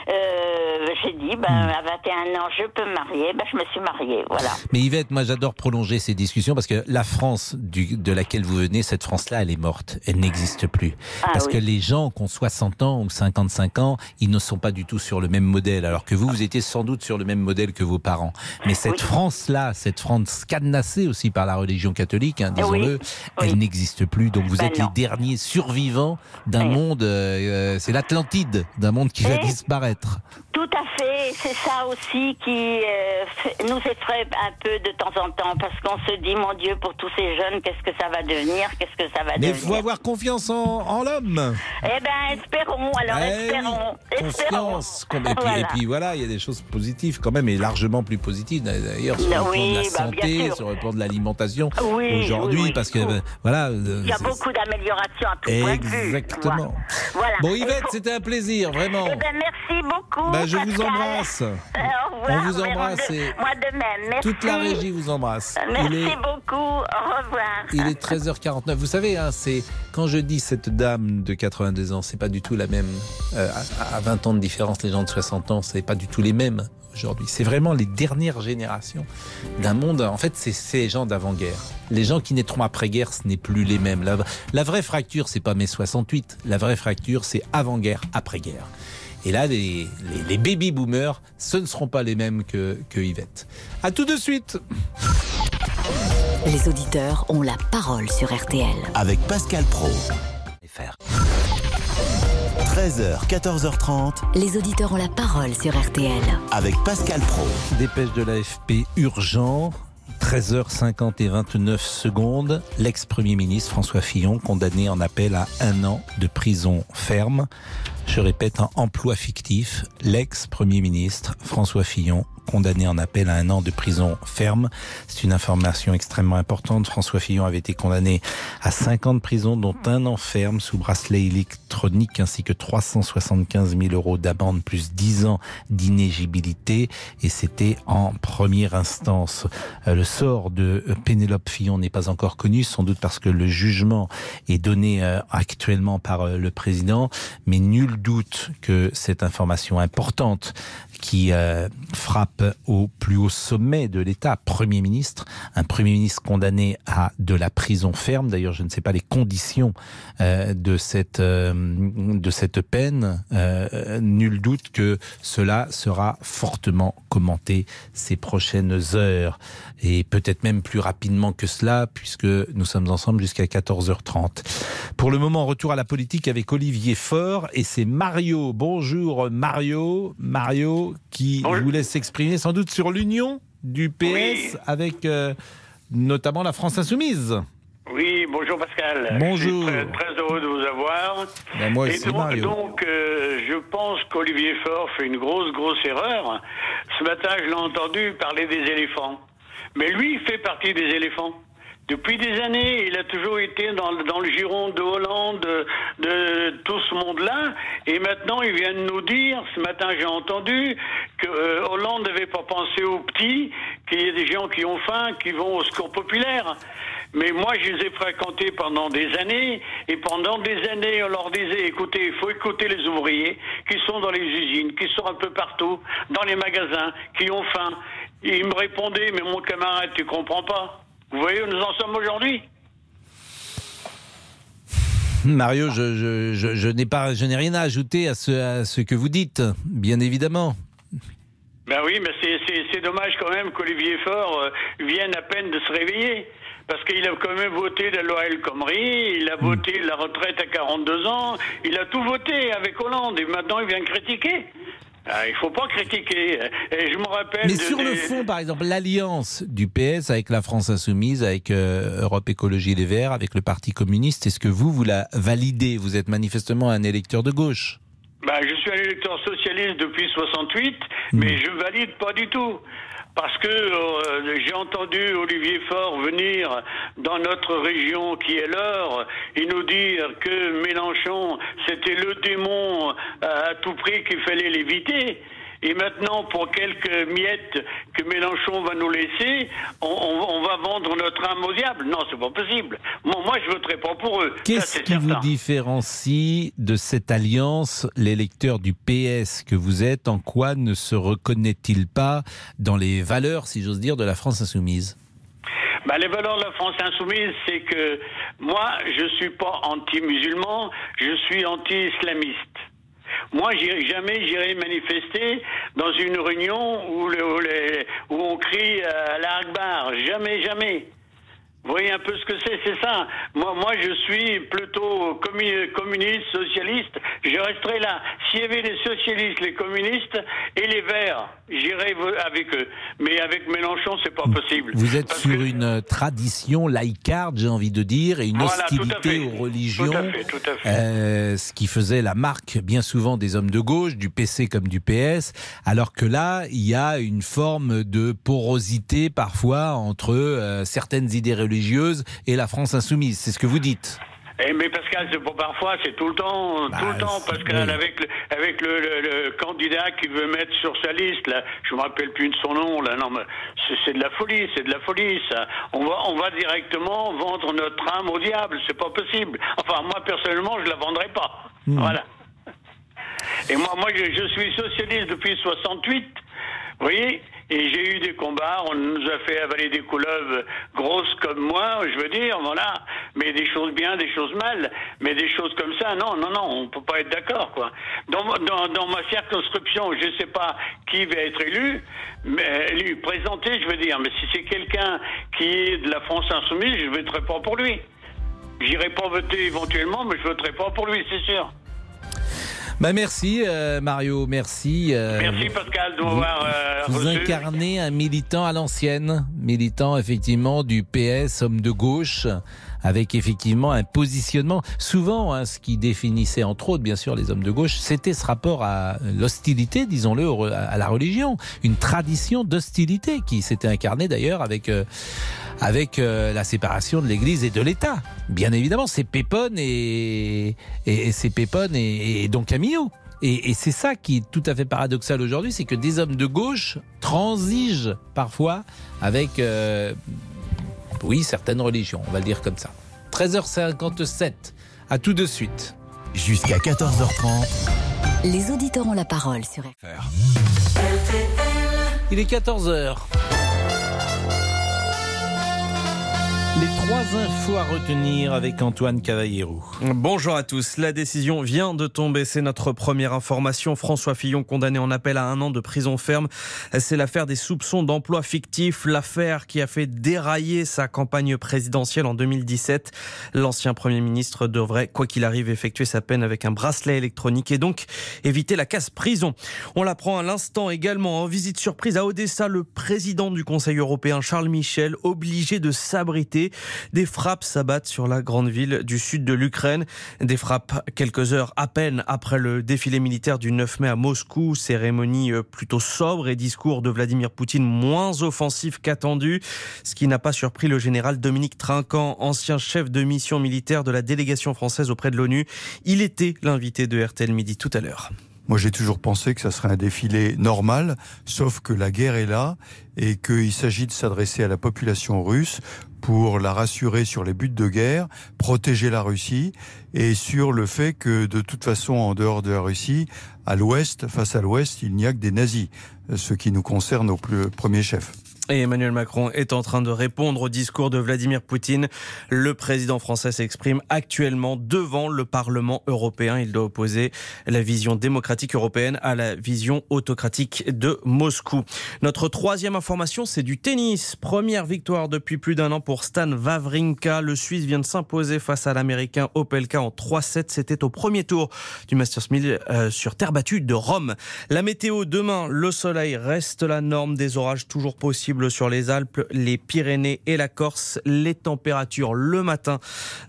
[SPEAKER 15] euh, j'ai dit, ben,
[SPEAKER 3] Hmm.
[SPEAKER 15] à 21 ans, je peux me marier. Ben, je me suis mariée, voilà.
[SPEAKER 3] Mais Yvette, moi j'adore prolonger ces discussions parce que la France du- de laquelle vous venez, cette France-là, elle est morte. Elle n'existe plus.
[SPEAKER 15] Ah
[SPEAKER 3] parce
[SPEAKER 15] oui.
[SPEAKER 3] que les gens qui ont 60 ans ou 55 ans, ils ne sont pas du tout sur le même modèle. Alors que vous, vous étiez sans doute sur le même modèle que vos parents. Mais cette France-là, cette France cadenassée aussi par la religion catholique, hein, disons-le, elle n'existe plus. Donc vous
[SPEAKER 15] Ben
[SPEAKER 3] êtes
[SPEAKER 15] non.
[SPEAKER 3] les derniers survivants d'un
[SPEAKER 15] Oui.
[SPEAKER 3] monde, euh, euh, c'est l'Atlantide, d'un monde qui va
[SPEAKER 15] Et-
[SPEAKER 3] disparaître.
[SPEAKER 15] Tout à fait, c'est ça aussi qui euh, nous effraie un peu de temps en temps parce qu'on se dit, mon Dieu, pour tous ces jeunes, qu'est-ce que ça va devenir Qu'est-ce que ça va
[SPEAKER 3] Mais il
[SPEAKER 15] devenir
[SPEAKER 3] faut avoir confiance en, en l'homme.
[SPEAKER 15] Eh ben, espérons, alors
[SPEAKER 3] Eh
[SPEAKER 15] espérons, espérons.
[SPEAKER 3] Confiance. Et puis,
[SPEAKER 15] Voilà.
[SPEAKER 3] et puis voilà, il y a des choses positives quand même, et largement plus positives d'ailleurs sur le plan de la
[SPEAKER 15] bah,
[SPEAKER 3] santé, sur le plan de l'alimentation
[SPEAKER 15] Oui,
[SPEAKER 3] aujourd'hui,
[SPEAKER 15] oui,
[SPEAKER 3] parce que euh, voilà. euh,
[SPEAKER 15] Il y a beaucoup d'améliorations à tout point de vue.
[SPEAKER 3] Exactement.
[SPEAKER 15] Voilà.
[SPEAKER 3] Bon
[SPEAKER 15] Et
[SPEAKER 3] Yvette,
[SPEAKER 15] faut-
[SPEAKER 3] c'était un plaisir, vraiment.
[SPEAKER 15] Eh ben, merci beaucoup.
[SPEAKER 3] Bah, je vous embrasse.
[SPEAKER 15] Euh, au revoir.
[SPEAKER 3] On vous embrasse
[SPEAKER 15] de-
[SPEAKER 3] et
[SPEAKER 15] Moi de même. Merci.
[SPEAKER 3] Toute la régie vous embrasse.
[SPEAKER 15] Merci
[SPEAKER 3] est-
[SPEAKER 15] beaucoup. Au revoir.
[SPEAKER 3] Il est 13h49. Vous savez, hein, c'est quand je dis cette dame de 82 ans, c'est pas du tout la même. euh, à 20 ans de différence, les gens de 60 ans, c'est pas du tout les mêmes aujourd'hui. C'est vraiment les dernières générations d'un monde. En fait, c'est les gens d'avant-guerre. Les gens qui naîtront après-guerre, ce n'est plus les mêmes. La, la vraie fracture, c'est pas mai 68. La vraie fracture, c'est avant-guerre, après-guerre. Et là, les, les, les baby boomers, ce ne seront pas les mêmes que, que Yvette. À tout de suite.
[SPEAKER 2] Les auditeurs ont la parole sur RTL.
[SPEAKER 1] Avec Pascal Pro. 13h, 14h30.
[SPEAKER 2] Les auditeurs ont la parole sur RTL.
[SPEAKER 1] Avec Pascal Pro.
[SPEAKER 3] Dépêche de l'AFP urgent. 13h50 et 29 secondes, l'ex-premier ministre François Fillon condamné en appel à un an de prison ferme. Je répète, un emploi fictif. L'ex-premier ministre François Fillon condamné en appel à un an de prison ferme. C'est une information extrêmement importante. François Fillon avait été condamné à 5 ans de prison, dont un an ferme sous bracelet électronique, ainsi que 375 000 euros d'amende, plus 10 ans d'inégibilité. Et c'était en première instance. Euh, Le sort de Pénélope Fillon n'est pas encore connu, sans doute parce que le jugement est donné euh, actuellement par euh, le président. Mais nul doute que cette information importante qui euh, frappe au plus haut sommet de l'État, Premier ministre, un Premier ministre condamné à de la prison ferme. D'ailleurs, je ne sais pas les conditions euh, de cette euh, de cette peine. Nul doute que cela sera fortement commenté ces prochaines heures et peut-être même plus rapidement que cela, puisque nous sommes ensemble jusqu'à 14h30. Pour le moment, retour à la politique avec Olivier Faure et c'est Mario. Bonjour Mario. Mario qui vous laisse s'exprimer sans doute sur l'union du PS avec euh, notamment la France Insoumise.
[SPEAKER 17] Oui, bonjour Pascal.
[SPEAKER 3] Bonjour.
[SPEAKER 17] Je suis très, très heureux de vous avoir.
[SPEAKER 3] Ben, moi
[SPEAKER 17] Et
[SPEAKER 3] aussi,
[SPEAKER 17] donc,
[SPEAKER 3] Mario.
[SPEAKER 17] donc, euh, je pense qu'Olivier Faure fait une grosse, grosse erreur. Ce matin, je l'ai entendu parler des éléphants. Mais lui, il fait partie des éléphants. Depuis des années, il a toujours été dans, le- dans le giron de Hollande, de, tout ce monde-là. Et maintenant, il vient de nous dire, ce matin j'ai entendu, que euh, Hollande n'avait pas pensé aux petits, qu'il y a des gens qui ont faim, qui vont au secours populaire. Mais moi, je les ai fréquentés pendant des années, et pendant des années, on leur disait, écoutez, il faut écouter les ouvriers qui sont dans les usines, qui sont un peu partout, dans les magasins, qui ont faim. Ils me répondaient, mais mon camarade, tu comprends pas Vous voyez où nous en sommes aujourd'hui
[SPEAKER 3] Mario, je, je- je- je n'ai pas, je n'ai rien à ajouter à ce, à ce que vous dites, bien évidemment.
[SPEAKER 17] Ben oui, mais c'est- dommage quand même qu'Olivier Faure euh, vienne à peine de se réveiller. Parce qu'il a quand même voté la loi El Khomri, il a voté la retraite à 42 ans, il a tout voté avec Hollande et maintenant il vient critiquer. Ah, il faut pas critiquer. Et je me rappelle.
[SPEAKER 3] Mais sur le fond, par exemple, l'alliance du PS avec la France Insoumise, avec euh, Europe Écologie Les Verts, avec le Parti communiste, est-ce que vous, vous la validez? Vous êtes manifestement un électeur de gauche.
[SPEAKER 17] Ben, je suis un électeur socialiste depuis 68,
[SPEAKER 3] Hmm.
[SPEAKER 17] mais je valide pas du tout. Parce que euh, j'ai entendu Olivier Faure venir dans notre région qui est l'heure et nous dire que Mélenchon, c'était le démon euh, à tout prix qu'il fallait l'éviter. Et maintenant, pour quelques miettes que Mélenchon va nous laisser, on, on- on va vendre notre âme au diable. Non, c'est pas possible. Moi, moi je voterai pas pour eux.
[SPEAKER 3] Qu'est-ce qui vous différencie de cette alliance, l'électeur du PS que vous êtes? En quoi ne se reconnaît-il pas dans les valeurs, si j'ose dire, de la France Insoumise?
[SPEAKER 17] Bah, les valeurs de la France insoumise, c'est que moi, je suis pas anti-musulman, je suis anti-islamiste. Moi, jamais j'irai manifester dans une réunion où, le- où les- où on crie euh, à la Akbar. Jamais, jamais. Vous voyez un peu ce que c'est, c'est ça. Moi, moi, je suis plutôt commu- communiste, socialiste. Je resterai là. S'il y avait les socialistes, les communistes et les Verts, j'irai avec eux. Mais avec Mélenchon, c'est pas possible.
[SPEAKER 3] Vous êtes
[SPEAKER 17] Parce
[SPEAKER 3] sur
[SPEAKER 17] que-
[SPEAKER 3] une euh, tradition laïcarde, j'ai envie de dire, et une
[SPEAKER 17] Voilà,
[SPEAKER 3] hostilité aux religions,
[SPEAKER 17] Tout à fait, tout à fait.
[SPEAKER 3] euh, ce qui faisait la marque bien souvent des hommes de gauche, du PC comme du PS, alors que là, il y a une forme de porosité parfois entre euh, certaines idées religieuses et la France insoumise. C'est ce que vous dites.
[SPEAKER 17] Eh, mais Pascal, c'est pas parfois, c'est tout le temps,
[SPEAKER 3] Bah,
[SPEAKER 17] tout le temps, Pascal,
[SPEAKER 3] oui.
[SPEAKER 17] avec le, avec le, le- le candidat qui veut mettre sur sa liste, là, je me rappelle plus de son nom, là, non, mais c'est, c'est de la folie, c'est de la folie, ça. On va, on va directement vendre notre âme au diable, c'est pas possible. Enfin, moi, personnellement, je la vendrai pas.
[SPEAKER 3] Hmm.
[SPEAKER 17] Voilà. Et moi, moi, je, je suis socialiste depuis 68. Vous voyez Et j'ai eu des combats, on nous a fait avaler des couleuvres grosses comme moi, je veux dire, voilà. Mais des choses bien, des choses mal. Mais des choses comme ça, non, non, non, on peut pas être d'accord, quoi. Dans, dans, ma circonscription, je sais pas qui va être élu, mais lui présenté, je veux dire. Mais si c'est quelqu'un qui est de la France insoumise, je voterai pas pour lui. J'irai pas voter éventuellement, mais je voterai pas pour lui, c'est sûr.
[SPEAKER 3] Bah merci euh, Mario, merci. euh,
[SPEAKER 17] Merci Pascal de
[SPEAKER 3] vous-
[SPEAKER 17] m'avoir euh,
[SPEAKER 3] Vous incarnez un militant à l'ancienne, militant effectivement du PS, homme de gauche, avec effectivement un positionnement. Souvent, hein, ce qui définissait entre autres, bien sûr, les hommes de gauche, c'était ce rapport à l'hostilité, disons-le, à la religion, une tradition d'hostilité qui s'était incarnée d'ailleurs avec euh, avec euh, la séparation de l'Église et de l'État. Bien évidemment, c'est Pépone et, et, et c'est et, et Camillo. Et c'est ça qui est tout à fait paradoxal aujourd'hui, c'est que des hommes de gauche transigent parfois avec, euh, oui, certaines religions, on va le dire comme ça. 13h57, à tout de suite.
[SPEAKER 1] Jusqu'à 14h30.
[SPEAKER 2] Les auditeurs ont la parole sur RTL.
[SPEAKER 3] Il est 14h. Les trois infos à retenir avec Antoine Cavallero.
[SPEAKER 11] Bonjour à tous. La décision vient de tomber. C'est notre première information. François Fillon condamné en appel à un an de prison ferme. C'est l'affaire des soupçons d'emploi fictif. L'affaire qui a fait dérailler sa campagne présidentielle en 2017. L'ancien Premier ministre devrait, quoi qu'il arrive, effectuer sa peine avec un bracelet électronique et donc éviter la casse prison. On l'apprend à l'instant également en visite surprise à Odessa. Le président du Conseil européen, Charles Michel, obligé de s'abriter
[SPEAKER 18] Des frappes s'abattent sur la grande ville du sud de l'Ukraine. Des frappes quelques heures à peine après le défilé militaire du 9 mai à Moscou. Cérémonie euh, plutôt sobre et discours de Vladimir Poutine moins offensif qu'attendu. Ce qui n'a pas surpris le général Dominique Trinquant, ancien chef de mission militaire de la délégation française auprès de l'ONU. Il était l'invité de RTL Midi tout à l'heure.
[SPEAKER 19] Moi, j'ai toujours pensé que ça serait un défilé normal, sauf que la guerre est là et qu'il s'agit de s'adresser à la population russe pour la rassurer sur les buts de guerre, protéger la Russie et sur le fait que de toute façon, en dehors de la Russie, à l'ouest, face à l'ouest, il n'y a que des nazis, ce qui nous concerne au plus premier chef.
[SPEAKER 18] Et Emmanuel Macron est en train de répondre au discours de Vladimir Poutine. Le président français s'exprime actuellement devant le Parlement européen. Il doit opposer la vision démocratique européenne à la vision autocratique de Moscou. Notre troisième information, c'est du tennis. Première victoire depuis plus d'un an pour Stan Wawrinka. Le Suisse vient de s'imposer face à l'Américain Opelka en 3-7. C'était au premier tour du Masters 1000 euh, sur terre battue de Rome. La météo demain, le soleil reste la norme des orages toujours possibles sur les Alpes, les Pyrénées et la Corse. Les températures le matin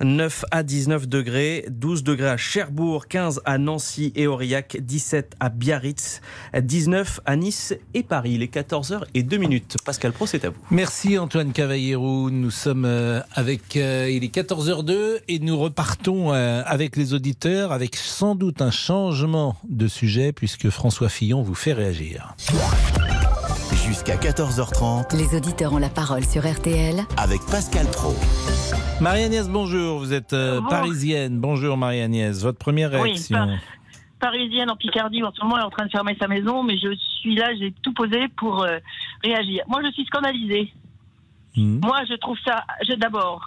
[SPEAKER 18] 9 à 19 degrés, 12 degrés à Cherbourg, 15 à Nancy et Aurillac, 17 à Biarritz, 19 à Nice et Paris. Les 14h et 2 minutes. Pascal Pro, c'est à vous.
[SPEAKER 3] Merci Antoine Cavallero. Nous sommes euh, avec euh, il est 14h02 et nous repartons euh, avec les auditeurs avec sans doute un changement de sujet puisque François Fillon vous fait réagir.
[SPEAKER 1] Jusqu'à 14h30.
[SPEAKER 2] Les auditeurs ont la parole sur RTL.
[SPEAKER 1] Avec Pascal Pro.
[SPEAKER 3] Marie-Agnès, bonjour. Vous êtes euh, parisienne. Bonjour Marie-Agnès. Votre première réaction
[SPEAKER 20] oui, Parisienne en Picardie, en ce moment, elle est en train de fermer sa maison, mais je suis là, j'ai tout posé pour euh, réagir. Moi, je suis scandalisée.
[SPEAKER 3] Hmm.
[SPEAKER 20] Moi, je trouve ça, d'abord,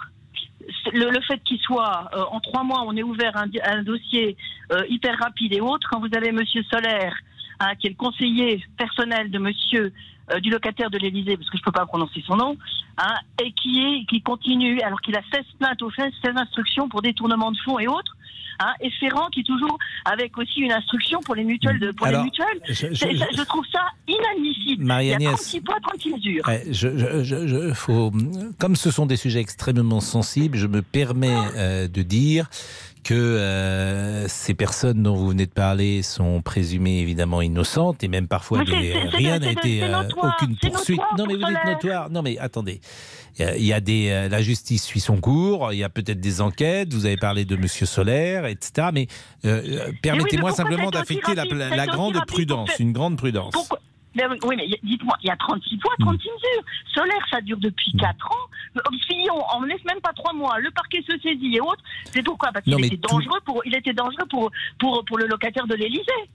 [SPEAKER 20] le, le, fait qu'il soit euh, en trois mois, on est ouvert un, un dossier euh, hyper rapide et autre. Quand vous avez Monsieur Solaire, hein, qui est le conseiller personnel de Monsieur euh, du locataire de l'Élysée, parce que je peux pas prononcer son nom, hein, et qui est qui continue alors qu'il a 16 plaintes aux fesses, 16 instructions pour détournement de fonds et autres. Hein, et Ferrand qui est toujours avec aussi une instruction pour les mutuelles. De, pour
[SPEAKER 3] Alors,
[SPEAKER 20] les mutuelles.
[SPEAKER 3] je- je-
[SPEAKER 20] ça- je trouve ça inadmissible.
[SPEAKER 3] Marie-Agnès.
[SPEAKER 20] Il y a 36 poids, 36 mesures.
[SPEAKER 3] Ouais, je, je- je- je- faut, comme ce sont des sujets extrêmement sensibles, je me permets euh, de dire que euh, ces personnes dont vous venez de parler sont présumées évidemment innocentes et même parfois
[SPEAKER 20] Mais
[SPEAKER 3] des- rien n'a été euh, aucune poursuite.
[SPEAKER 20] notoire
[SPEAKER 3] Non mais vous êtes
[SPEAKER 20] Solaire.
[SPEAKER 3] notoire. Non mais attendez. Il y a- il y a des, euh, la justice suit son cours, il y a peut-être des enquêtes, vous avez parlé de Monsieur Solaire, etc. Mais euh, euh, permettez-moi simplement d'affecter la, grande prudence, une grande prudence.
[SPEAKER 20] Pourquoi Mais oui, oui, mais dites-moi, il y a 36 poids, 36 mesures. Solaire, ça dure depuis 4 ans. Euh, Fillon, on ne laisse même pas 3 mois. Le parquet se saisit et autres. C'est pourquoi Parce qu'il était
[SPEAKER 3] tout-
[SPEAKER 20] dangereux pour, il était dangereux pour, pour, pour le locataire de l'Élysée.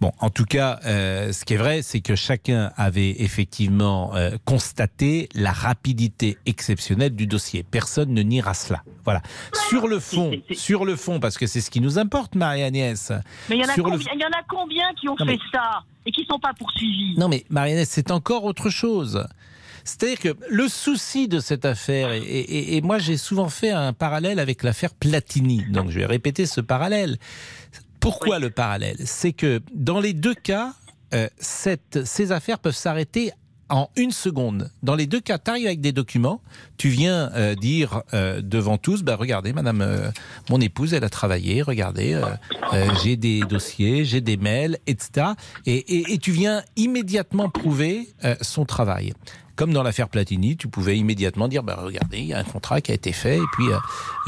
[SPEAKER 3] Bon, en tout cas, euh, ce qui est vrai, c'est que chacun avait effectivement euh, constaté la rapidité exceptionnelle du dossier. Personne ne niera cela. Voilà. Sur le fond, sur le fond, parce que c'est ce qui nous importe, Marie-Agnès.
[SPEAKER 20] Mais il y, en a
[SPEAKER 3] Sur
[SPEAKER 20] combien, il y en a combien qui ont
[SPEAKER 3] Non,
[SPEAKER 20] fait
[SPEAKER 3] mais-
[SPEAKER 20] ça et qui ne sont pas poursuivis?
[SPEAKER 3] Non, mais Marie-Agnès, c'est encore autre chose. C'est-à-dire que le souci de cette affaire, et, et- et moi j'ai souvent fait un parallèle avec l'affaire Platini, donc je vais répéter ce parallèle. Pourquoi le parallèle? C'est que dans les deux cas, euh, cette- ces affaires peuvent s'arrêter en une seconde. Dans les deux cas, tu arrives avec des documents, tu viens euh, dire euh, devant tous, bah, regardez, madame, euh, mon épouse, elle a travaillé, regardez, j'ai des dossiers, j'ai des mails, etc. Et, et- et tu viens immédiatement prouver son travail. Comme dans l'affaire Platini, tu pouvais immédiatement dire, bah, regardez, il y a un contrat qui a été fait et puis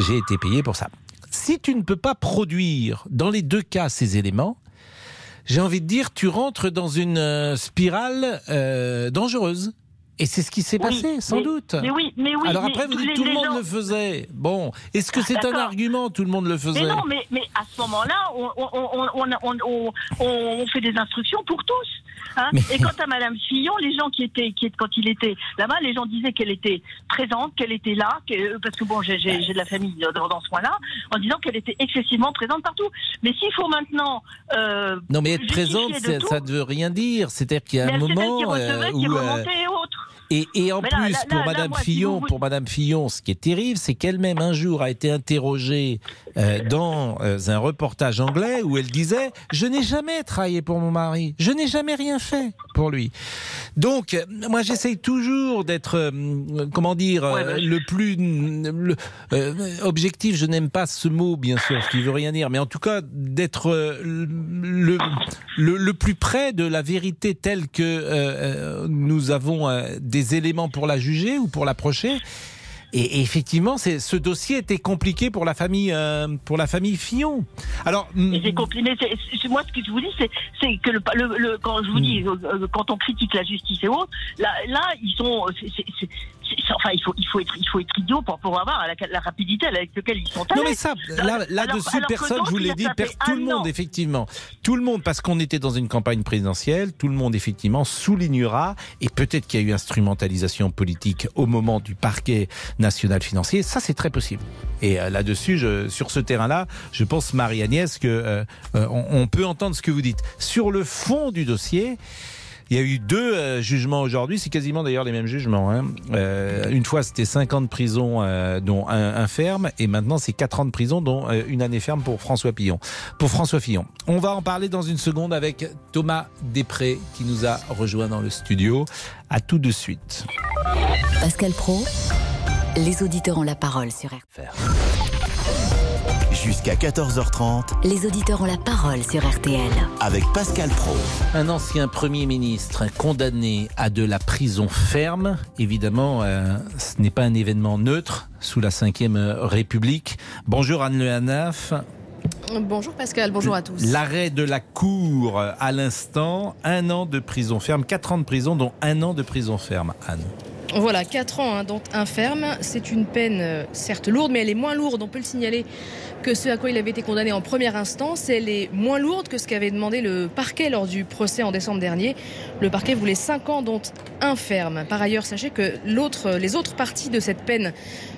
[SPEAKER 3] j'ai été payé pour ça. Si tu ne peux pas produire dans les deux cas ces éléments, j'ai envie de dire, tu rentres dans une euh, spirale euh, dangereuse. Et c'est ce qui s'est
[SPEAKER 20] Oui,
[SPEAKER 3] passé, sans
[SPEAKER 20] mais-
[SPEAKER 3] doute.
[SPEAKER 20] mais oui, mais oui,
[SPEAKER 3] Alors après, vous dites
[SPEAKER 20] les-
[SPEAKER 3] tout le monde
[SPEAKER 20] gens-
[SPEAKER 3] le faisait. Bon, est-ce que c'est un argument Tout le monde le faisait.
[SPEAKER 20] Mais non, mais, mais à ce moment-là, on, fait des instructions pour tous. hein.
[SPEAKER 3] Mais-
[SPEAKER 20] Et quant à Madame Fillon, les gens qui étaient, qui, quand il était là-bas, les gens disaient qu'elle était présente, qu'elle était là, que- parce que bon, j'ai de la famille dans, ce coin-là, en disant qu'elle était excessivement présente partout. Mais s'il faut maintenant. euh,
[SPEAKER 3] Non, mais être présente, ça, ne veut rien dire. C'est-à-dire qu'il y a un
[SPEAKER 20] elle qui
[SPEAKER 3] moment
[SPEAKER 20] recevait,
[SPEAKER 3] euh,
[SPEAKER 20] qui
[SPEAKER 3] où. euh,
[SPEAKER 20] remontait et autres.
[SPEAKER 3] Et, et en
[SPEAKER 20] là,
[SPEAKER 3] plus,
[SPEAKER 20] là,
[SPEAKER 3] pour Madame
[SPEAKER 20] moi, si
[SPEAKER 3] Fillon,
[SPEAKER 20] vous-
[SPEAKER 3] pour Madame Fillon, ce qui est terrible, c'est qu'elle-même un jour a été interrogée euh, dans euh, un reportage anglais où elle disait "Je n'ai jamais travaillé pour mon mari, je n'ai jamais rien fait pour lui." Donc, moi, j'essaye toujours d'être, euh, comment dire,
[SPEAKER 20] Ouais, bah,
[SPEAKER 3] le plus le- euh, objectif. Je n'aime pas ce mot, bien sûr, ce qui veut rien dire, mais en tout cas d'être le, le, le plus près de la vérité telle que nous avons euh, des éléments pour la juger ou pour l'approcher. Et, et effectivement, c'est, ce dossier était compliqué pour la famille, euh, pour la famille Fillon. Alors, mm,
[SPEAKER 20] c'est compliqué. C'est- c'est- Moi, ce que je vous dis, c'est, que le, le- le- quand je vous dis, euh, euh, quand on critique la justice et autres, là, là ils sont, enfin, il faut, il faut être, il faut être idiot pour pouvoir avoir la, la rapidité avec laquelle ils sont allés.
[SPEAKER 3] Non mais ça, là, là-dessus, personne, je vous l'ai dit, per- tout le monde,
[SPEAKER 20] an.
[SPEAKER 3] effectivement. Tout le monde, parce qu'on était dans une campagne présidentielle, tout le monde, effectivement, soulignera, et peut-être qu'il y a eu instrumentalisation politique au moment du parquet national financier, ça c'est très possible. Et euh, là-dessus, je- sur ce terrain-là, je pense, Marie-Agnès, que euh, euh, on, on peut entendre ce que vous dites. Sur le fond du dossier, il y a eu deux euh, jugements aujourd'hui, c'est quasiment d'ailleurs les mêmes jugements. hein. Euh, une fois c'était 5 ans de prison euh, dont un, ferme et maintenant c'est 4 ans de prison dont une année ferme pour François Fillon. Pour François Fillon. On va en parler dans une seconde avec Thomas Després qui nous a rejoint dans le studio. À tout de suite.
[SPEAKER 2] Pascal Pro, les auditeurs ont la parole sur RTL.
[SPEAKER 1] Jusqu'à 14h30
[SPEAKER 2] Les auditeurs ont la parole sur RTL.
[SPEAKER 1] avec Pascal Pro.
[SPEAKER 3] Un ancien Premier ministre condamné à de la prison ferme. Évidemment, euh, ce n'est pas un événement neutre sous la Ve République. Bonjour Anne Le Hanaf.
[SPEAKER 21] Bonjour Pascal, bonjour à tous.
[SPEAKER 3] L'arrêt de la Cour à l'instant, un an de prison ferme, quatre ans de prison, dont un an de prison ferme, Anne.
[SPEAKER 21] Voilà, 4 ans, hein, inferme. C'est une peine euh, certes lourde, mais elle est moins lourde, on peut le signaler, que ce à quoi il avait été condamné en première instance. Elle est moins lourde que ce qu'avait demandé le parquet lors du procès en décembre dernier. Le parquet voulait 5 ans, dont un. Par ailleurs, sachez que l'autre, les autres parties de cette peine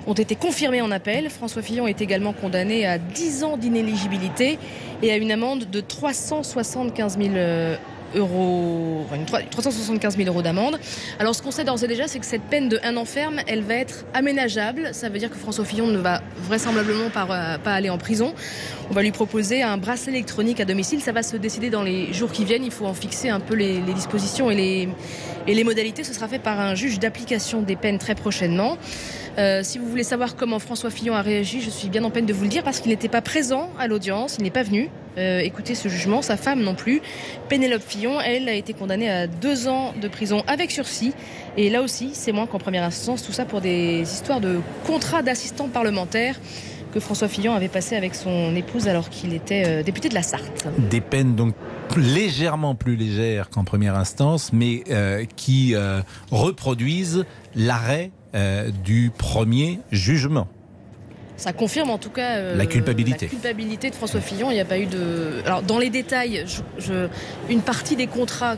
[SPEAKER 21] ont été confirmées en appel. François Fillon est également condamné à 10 ans d'inéligibilité et à une amende de 375 000 euh, euros, enfin, une trois- 375 000 euros d'amende. Alors ce qu'on sait d'ores et déjà, c'est que cette peine de un an ferme, elle va être aménageable. Ça veut dire que François Fillon ne va vraisemblablement pas, aller en prison. On va lui proposer un bracelet électronique à domicile. Ça va se décider dans les jours qui viennent. Il faut en fixer un peu les, dispositions et les modalités. Ce sera fait par un juge d'application des peines très prochainement. Euh, si vous voulez savoir comment François Fillon a réagi, je suis bien en peine de vous le dire parce qu'il n'était pas présent à l'audience, il n'est pas venu euh, écouter ce jugement, sa femme non plus. Pénélope Fillon, elle, a été condamnée à deux ans de prison avec sursis. Et là aussi, c'est moins qu'en première instance, tout ça pour des histoires de contrat d'assistant parlementaire que François Fillon avait passé avec son épouse alors qu'il était euh, député de la Sarthe.
[SPEAKER 3] Des peines donc légèrement plus légères qu'en première instance, mais qui reproduisent l'arrêt euh, du premier jugement.
[SPEAKER 21] Ça confirme en tout cas euh,
[SPEAKER 3] La culpabilité.
[SPEAKER 21] la culpabilité de François Fillon. Il n'y a pas eu de. Alors dans les détails, je, je- une partie des contrats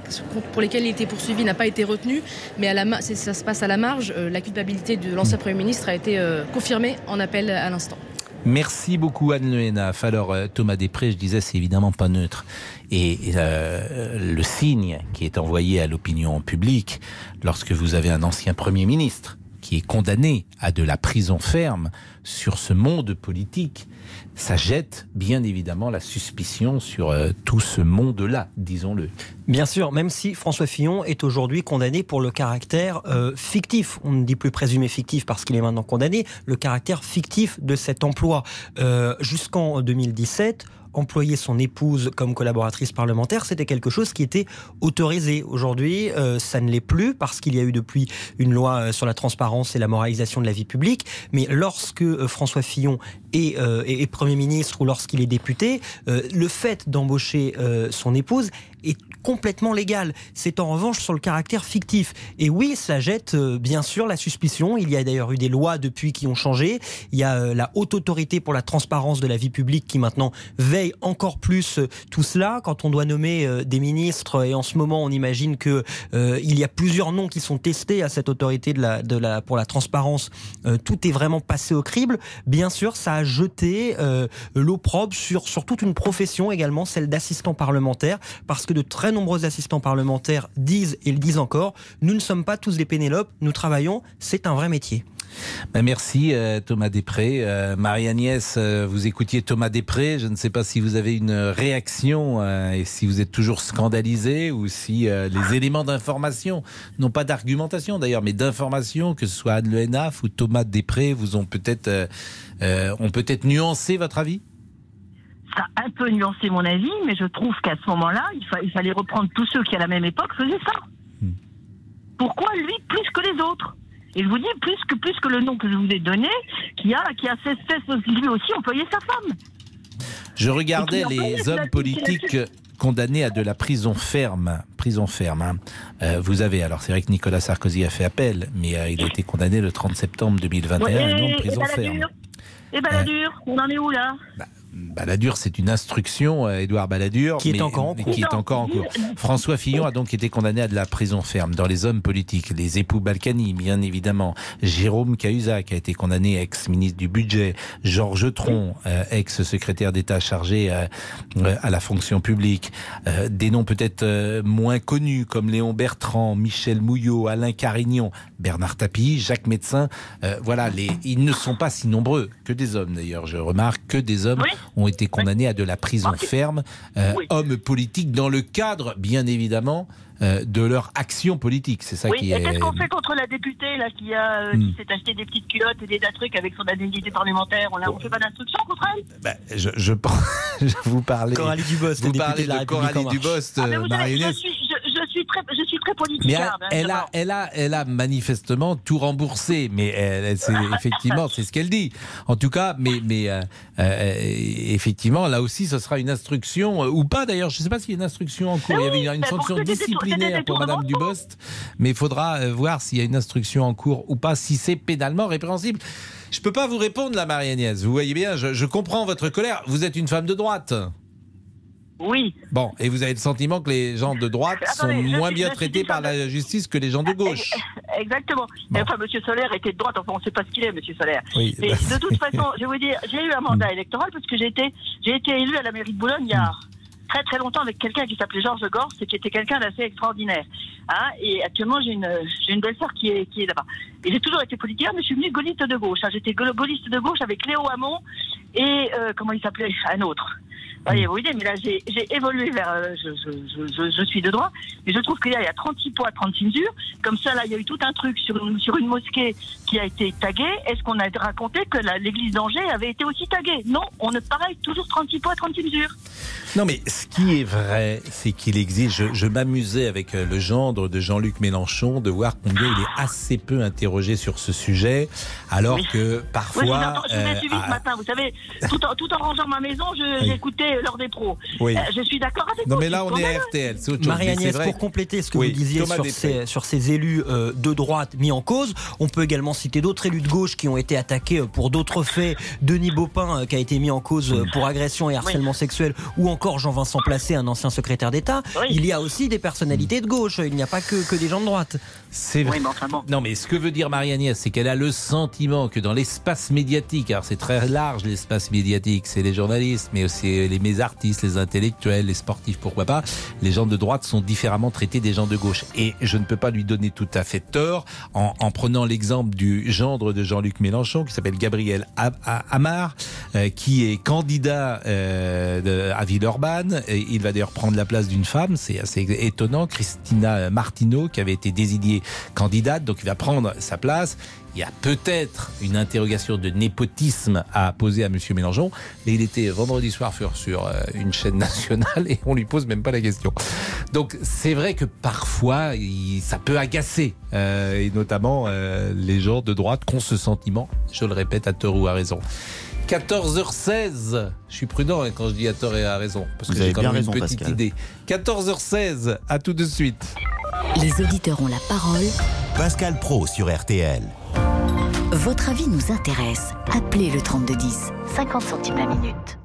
[SPEAKER 21] pour lesquels il était poursuivi n'a pas été retenue, mais à la ma- c'est- ça se passe à la marge. Euh, La culpabilité de l'ancien Premier ministre a été euh, confirmée en appel à l'instant.
[SPEAKER 3] Merci beaucoup Anne Le Hénaf. Alors Thomas Després, je disais, c'est évidemment pas neutre. Et euh, le signe qui est envoyé à l'opinion publique lorsque vous avez un ancien Premier ministre qui est condamné à de la prison ferme sur ce monde politique, ça jette bien évidemment la suspicion sur euh, tout ce monde-là, disons-le.
[SPEAKER 22] Bien sûr, même si François Fillon est aujourd'hui condamné pour le caractère euh, fictif, on ne dit plus présumé fictif parce qu'il est maintenant condamné, le caractère fictif de cet emploi. Euh, Jusqu'en 2017, employer son épouse comme collaboratrice parlementaire, c'était quelque chose qui était autorisé. Aujourd'hui, euh, ça ne l'est plus parce qu'il y a eu depuis une loi euh, sur la transparence et la moralisation de la vie publique. Mais lorsque euh, François Fillon est, est- Premier ministre ou lorsqu'il est député, le fait d'embaucher son épouse est complètement légal. C'est en revanche sur le caractère fictif. Et oui, ça jette euh, bien sûr la suspicion. Il y a d'ailleurs eu des lois depuis qui ont changé. Il y a euh, la haute autorité pour la transparence de la vie publique qui maintenant veille encore plus euh, tout cela. Quand on doit nommer euh, des ministres, et en ce moment on imagine que euh, il y a plusieurs noms qui sont testés à cette autorité de la, de la, pour la transparence, tout est vraiment passé au crible. Bien sûr, ça a jeté l'opprobre sur, sur toute une profession également, celle d'assistant parlementaire, parce que de très nombreux assistants parlementaires disent et le disent encore, nous ne sommes pas tous des Pénélopes, nous travaillons, c'est un vrai métier.
[SPEAKER 3] Ben, merci euh, Thomas Després. Euh, Marie-Agnès, euh, vous écoutiez Thomas Després. Je ne sais pas si vous avez une réaction et si vous êtes toujours scandalisé ou si les éléments d'information, non pas d'argumentation d'ailleurs, mais d'information, que ce soit Anne Le ou Thomas Després, vous ont peut-être ont peut-être nuancé votre avis?
[SPEAKER 20] Ça a un peu nuancé mon avis, mais je trouve qu'à ce moment-là, il, fa- il fallait reprendre tous ceux qui, à la même époque, faisaient ça. Pourquoi lui plus que les autres? Et je vous dis, plus que, plus que le nom que je vous ai donné, qui a, qui a fait, fait lui aussi employer sa femme.
[SPEAKER 3] Je regardais
[SPEAKER 20] Et
[SPEAKER 3] les hommes
[SPEAKER 20] la-
[SPEAKER 3] politiques condamnés à de la prison ferme. Prison ferme. hein. Euh, vous avez, alors c'est vrai que Nicolas Sarkozy a fait appel, mais euh, il a été condamné le 30 septembre 2021
[SPEAKER 20] Ouais,
[SPEAKER 3] à un an de
[SPEAKER 20] et,
[SPEAKER 3] prison
[SPEAKER 20] et
[SPEAKER 3] ferme.
[SPEAKER 20] Et Balladur, on en est où là?
[SPEAKER 3] Balladur, c'est une instruction, euh, Édouard Balladur.
[SPEAKER 22] Qui est
[SPEAKER 3] mais-
[SPEAKER 22] encore en cours.
[SPEAKER 3] Qui est encore en cours. François Fillon a donc été condamné à de la prison ferme. Dans les hommes politiques, les époux Balkany, bien évidemment. Jérôme Cahuzac a été condamné, ex-ministre du Budget. Georges Tron, euh, ex-secrétaire d'État chargé euh, à la fonction publique. Euh, des noms peut-être euh, moins connus, comme Léon Bertrand, Michel Mouillot, Alain Carignon, Bernard Tapie, Jacques Médecin. Euh, voilà, les, ils ne sont pas si nombreux que des hommes d'ailleurs. Je remarque que des hommes ont été condamnés à de la prison ferme, euh, hommes politiques dans le cadre, bien évidemment, euh, de leur action politique. C'est ça
[SPEAKER 20] Oui,
[SPEAKER 3] qui
[SPEAKER 20] et
[SPEAKER 3] est.
[SPEAKER 20] qu'est-ce qu'on fait contre la députée là, qui, a, euh,
[SPEAKER 3] Hmm.
[SPEAKER 20] qui s'est acheté des petites culottes et des tas de trucs avec son indemnité parlementaire? On ne fait pas d'instruction contre elle?
[SPEAKER 3] Ben, je, je je vous parlais.
[SPEAKER 22] Coralie Dubost,
[SPEAKER 3] vous
[SPEAKER 22] députée
[SPEAKER 3] parlez
[SPEAKER 22] de la
[SPEAKER 3] de
[SPEAKER 22] République En
[SPEAKER 3] Coralie
[SPEAKER 22] Marche.
[SPEAKER 3] Dubost,
[SPEAKER 20] Ah, vous savez, je suis très.
[SPEAKER 3] Mais elle, a, elle a, elle a, elle a manifestement tout remboursé. Mais elle, elle- c'est- effectivement, c'est ce qu'elle dit. En tout cas, mais, mais euh, euh, effectivement, là aussi, ce sera une instruction euh, ou pas. D'ailleurs, je ne sais pas s'il y a une instruction en cours. Il y avait une, une sanction disciplinaire pour Madame Dubost, mais il faudra voir s'il y a une instruction en cours ou pas, si c'est pénalement répréhensible. Je peux pas vous répondre là, Marie-Agnès. Vous voyez bien, je, je comprends votre colère. Vous êtes une femme de droite.
[SPEAKER 20] Oui.
[SPEAKER 3] Bon, et vous avez le sentiment que les gens de droite sont
[SPEAKER 20] Attendez,
[SPEAKER 3] moins bien traités par la justice que les gens de gauche?
[SPEAKER 20] Exactement. Mais enfin, Monsieur Solaire était de droite. Enfin, on ne sait pas ce qu'il est, Monsieur Solaire.
[SPEAKER 3] Oui.
[SPEAKER 20] Mais de toute façon, je vais vous dire, j'ai eu un mandat électoral parce que j'ai été, j'ai été élu à la mairie de Boulogne il y a très très longtemps avec quelqu'un qui s'appelait Georges et qui était quelqu'un d'assez extraordinaire. Hein et actuellement, j'ai une, belle-sœur qui est, qui est là-bas. Et j'ai toujours été politicienne, mais je suis venue gaulliste de gauche. hein. J'étais gaulliste de gauche avec Léo Hamon et euh, comment il s'appelait? Un autre. Voyez, vous voyez, mais là, j'ai évolué vers. euh, je, je, je, suis de droit, mais je trouve qu'il y a il y a 36 poids, 36 mesures. Comme ça, là, il y a eu tout un truc sur une, sur une mosquée qui a été taguée. Est-ce qu'on a raconté que l'église d'Angers avait été aussi taguée? Non, on est pareil, toujours 36 poids, 36 mesures.
[SPEAKER 3] Non, mais ce qui est vrai, c'est qu'il existe. Je, je m'amusais avec euh, le gendre de Jean-Luc Mélenchon de voir combien il est assez peu interrogé sur ce sujet, alors
[SPEAKER 20] Oui.
[SPEAKER 3] que
[SPEAKER 20] Oui,
[SPEAKER 3] parfois.
[SPEAKER 20] entends- je vous ai
[SPEAKER 3] euh,
[SPEAKER 20] suivi ce matin, vous savez, tout en, tout en rangeant ma maison,
[SPEAKER 3] Oui.
[SPEAKER 20] j'écoutais l'heure des pros.
[SPEAKER 3] Oui.
[SPEAKER 20] Euh, je suis d'accord avec
[SPEAKER 3] Non,
[SPEAKER 20] vous.
[SPEAKER 3] mais là, on est à. RTL, c'est autre chose. Mais c'est
[SPEAKER 22] Marie-Agnès,
[SPEAKER 3] vrai.
[SPEAKER 22] pour compléter ce que
[SPEAKER 3] Oui,
[SPEAKER 22] vous disiez sur ces, sur ces élus euh, de droite mis en cause, on peut également citer d'autres élus de gauche qui ont été attaqués euh, pour d'autres faits. Denis Baupin euh, qui a été mis en cause pour agression et harcèlement sexuel, ou encore Jean-Vincent Placé, un ancien secrétaire d'État. Il y a aussi des personnalités de gauche, il n'y a pas que, que des gens de droite.
[SPEAKER 3] C'est vrai. Non, mais ce que veut dire Marie-Agnès, c'est qu'elle a le sentiment que dans l'espace médiatique, alors c'est très large l'espace médiatique, c'est les journalistes, mais aussi les mes artistes, les intellectuels, les sportifs, pourquoi pas, les gens de droite sont différemment traités des gens de gauche. Et je ne peux pas lui donner tout à fait tort en, en prenant l'exemple du gendre de Jean-Luc Mélenchon, qui s'appelle Gabriel Hamar, euh, qui est candidat euh, à Villeurbanne. Et il va d'ailleurs prendre la place d'une femme, c'est assez étonnant, Christina Martineau, qui avait été désignée candidate, donc il va prendre sa place. Il y a peut-être une interrogation de népotisme à poser à Monsieur Mélenchon, mais il était vendredi soir sur, sur euh, une chaîne nationale et on lui pose même pas la question. Donc c'est vrai que parfois il- ça peut agacer, euh, et notamment euh, les gens de droite qui ont ce sentiment, je le répète à tort ou à raison. 14h16, je suis prudent hein, quand je dis à tort et à raison, parce que j'ai quand
[SPEAKER 1] bien
[SPEAKER 3] même
[SPEAKER 1] raison,
[SPEAKER 3] une petite
[SPEAKER 1] Pascal.
[SPEAKER 3] idée. 14h16, à tout de suite.
[SPEAKER 2] Les auditeurs ont la parole.
[SPEAKER 1] Pascal Pro sur RTL.
[SPEAKER 2] Votre avis nous intéresse. Appelez le 3210. 50 centimes la minute.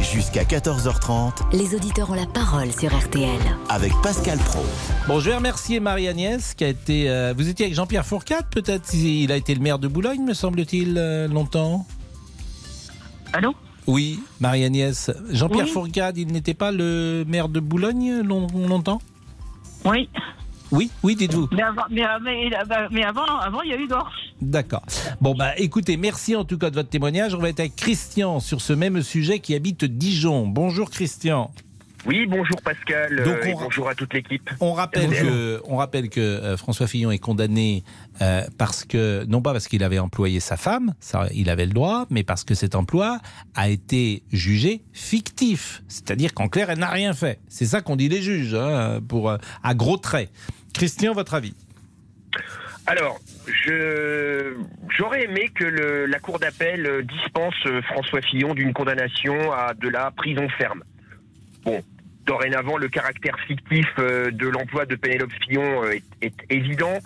[SPEAKER 1] Jusqu'à 14h30
[SPEAKER 2] Les auditeurs ont la parole sur RTL.
[SPEAKER 1] avec Pascal Pro.
[SPEAKER 3] Bon, je vais remercier Marie-Agnès qui a été. euh, vous étiez avec Jean-Pierre Fourcade, peut-être Il a été le maire de Boulogne, me semble-t-il, euh, longtemps
[SPEAKER 20] Allô?
[SPEAKER 3] Oui, Marie-Agnès. Jean-Pierre
[SPEAKER 20] Oui.
[SPEAKER 3] Fourcade, il n'était pas le maire de Boulogne long- longtemps?
[SPEAKER 20] Oui.
[SPEAKER 3] Oui, oui, dites-vous.
[SPEAKER 20] Mais avant, mais, mais- mais avant, avant, il y a eu Gorce.
[SPEAKER 3] D'accord. Bon, bah écoutez, merci en tout cas de votre témoignage. On va être avec Christian sur ce même sujet qui habite Dijon. Bonjour Christian.
[SPEAKER 23] Oui, bonjour Pascal, euh, et
[SPEAKER 3] on-
[SPEAKER 23] bonjour à toute l'équipe.
[SPEAKER 3] On rappelle que, on rappelle que euh, François Fillon est condamné euh, parce que, non pas parce qu'il avait employé sa femme, ça, il avait le droit, mais parce que cet emploi a été jugé fictif. C'est-à-dire qu'en clair, elle n'a rien fait. C'est ça qu'on dit les juges, hein, pour, euh, à gros traits. Christian, votre avis
[SPEAKER 23] Alors, j'aurais aimé que la cour d'appel euh, dispense euh, François Fillon d'une condamnation à de la prison ferme. Bon, dorénavant, le caractère fictif euh, de l'emploi de Pénélope Fillon est, évident,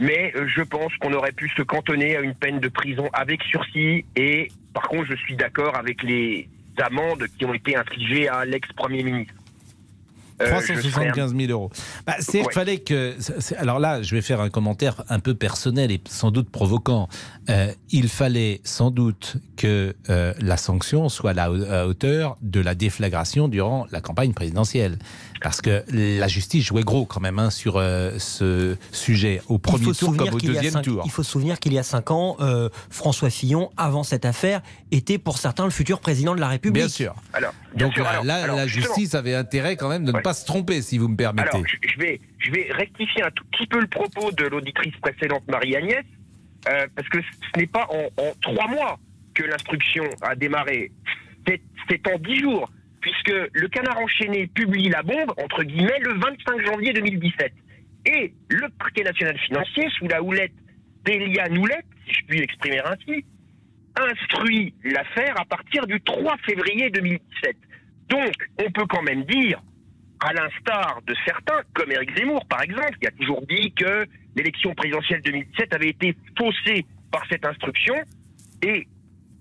[SPEAKER 23] mais je pense qu'on aurait pu se cantonner à une peine de prison avec sursis. Et par contre, je suis d'accord avec les amendes qui ont été infligées à l'ex-premier ministre. Euh, je serais un-
[SPEAKER 3] 375 000 euros. Bah, c'est qu'il fallait que. Alors là, je vais faire un commentaire un peu personnel et sans doute provoquant. Euh, il fallait sans doute que euh, la sanction soit à la hauteur de la déflagration durant la campagne présidentielle. Parce que la justice jouait gros quand même hein, sur euh, ce sujet, au premier tour comme au deuxième
[SPEAKER 22] cinq-
[SPEAKER 3] tour.
[SPEAKER 22] Il faut se souvenir qu'il y a cinq ans, euh, François Fillon, avant cette affaire, était pour certains le futur président de la République.
[SPEAKER 3] Bien sûr.
[SPEAKER 23] Alors, bien
[SPEAKER 3] Donc
[SPEAKER 23] sûr,
[SPEAKER 3] là,
[SPEAKER 23] alors-
[SPEAKER 3] là,
[SPEAKER 23] alors,
[SPEAKER 3] la justice avait intérêt quand même de ne pas se tromper, si vous me permettez.
[SPEAKER 23] Alors, je, vais, je vais rectifier un tout petit peu le propos de l'auditrice précédente, Marie-Agnès, euh, parce que ce n'est pas en, en trois mois que l'instruction a démarré. C'est en dix jours, puisque le canard enchaîné publie la bombe, entre guillemets, le 25 janvier 2017. Et le parquet national financier, sous la houlette d'Elia Noulette, si je puis l'exprimer ainsi, instruit l'affaire à partir du 3 février 2017. Donc, on peut quand même dire, à l'instar de certains, comme Éric Zemmour par exemple, qui a toujours dit que l'élection présidentielle 2017 avait été faussée par cette instruction, et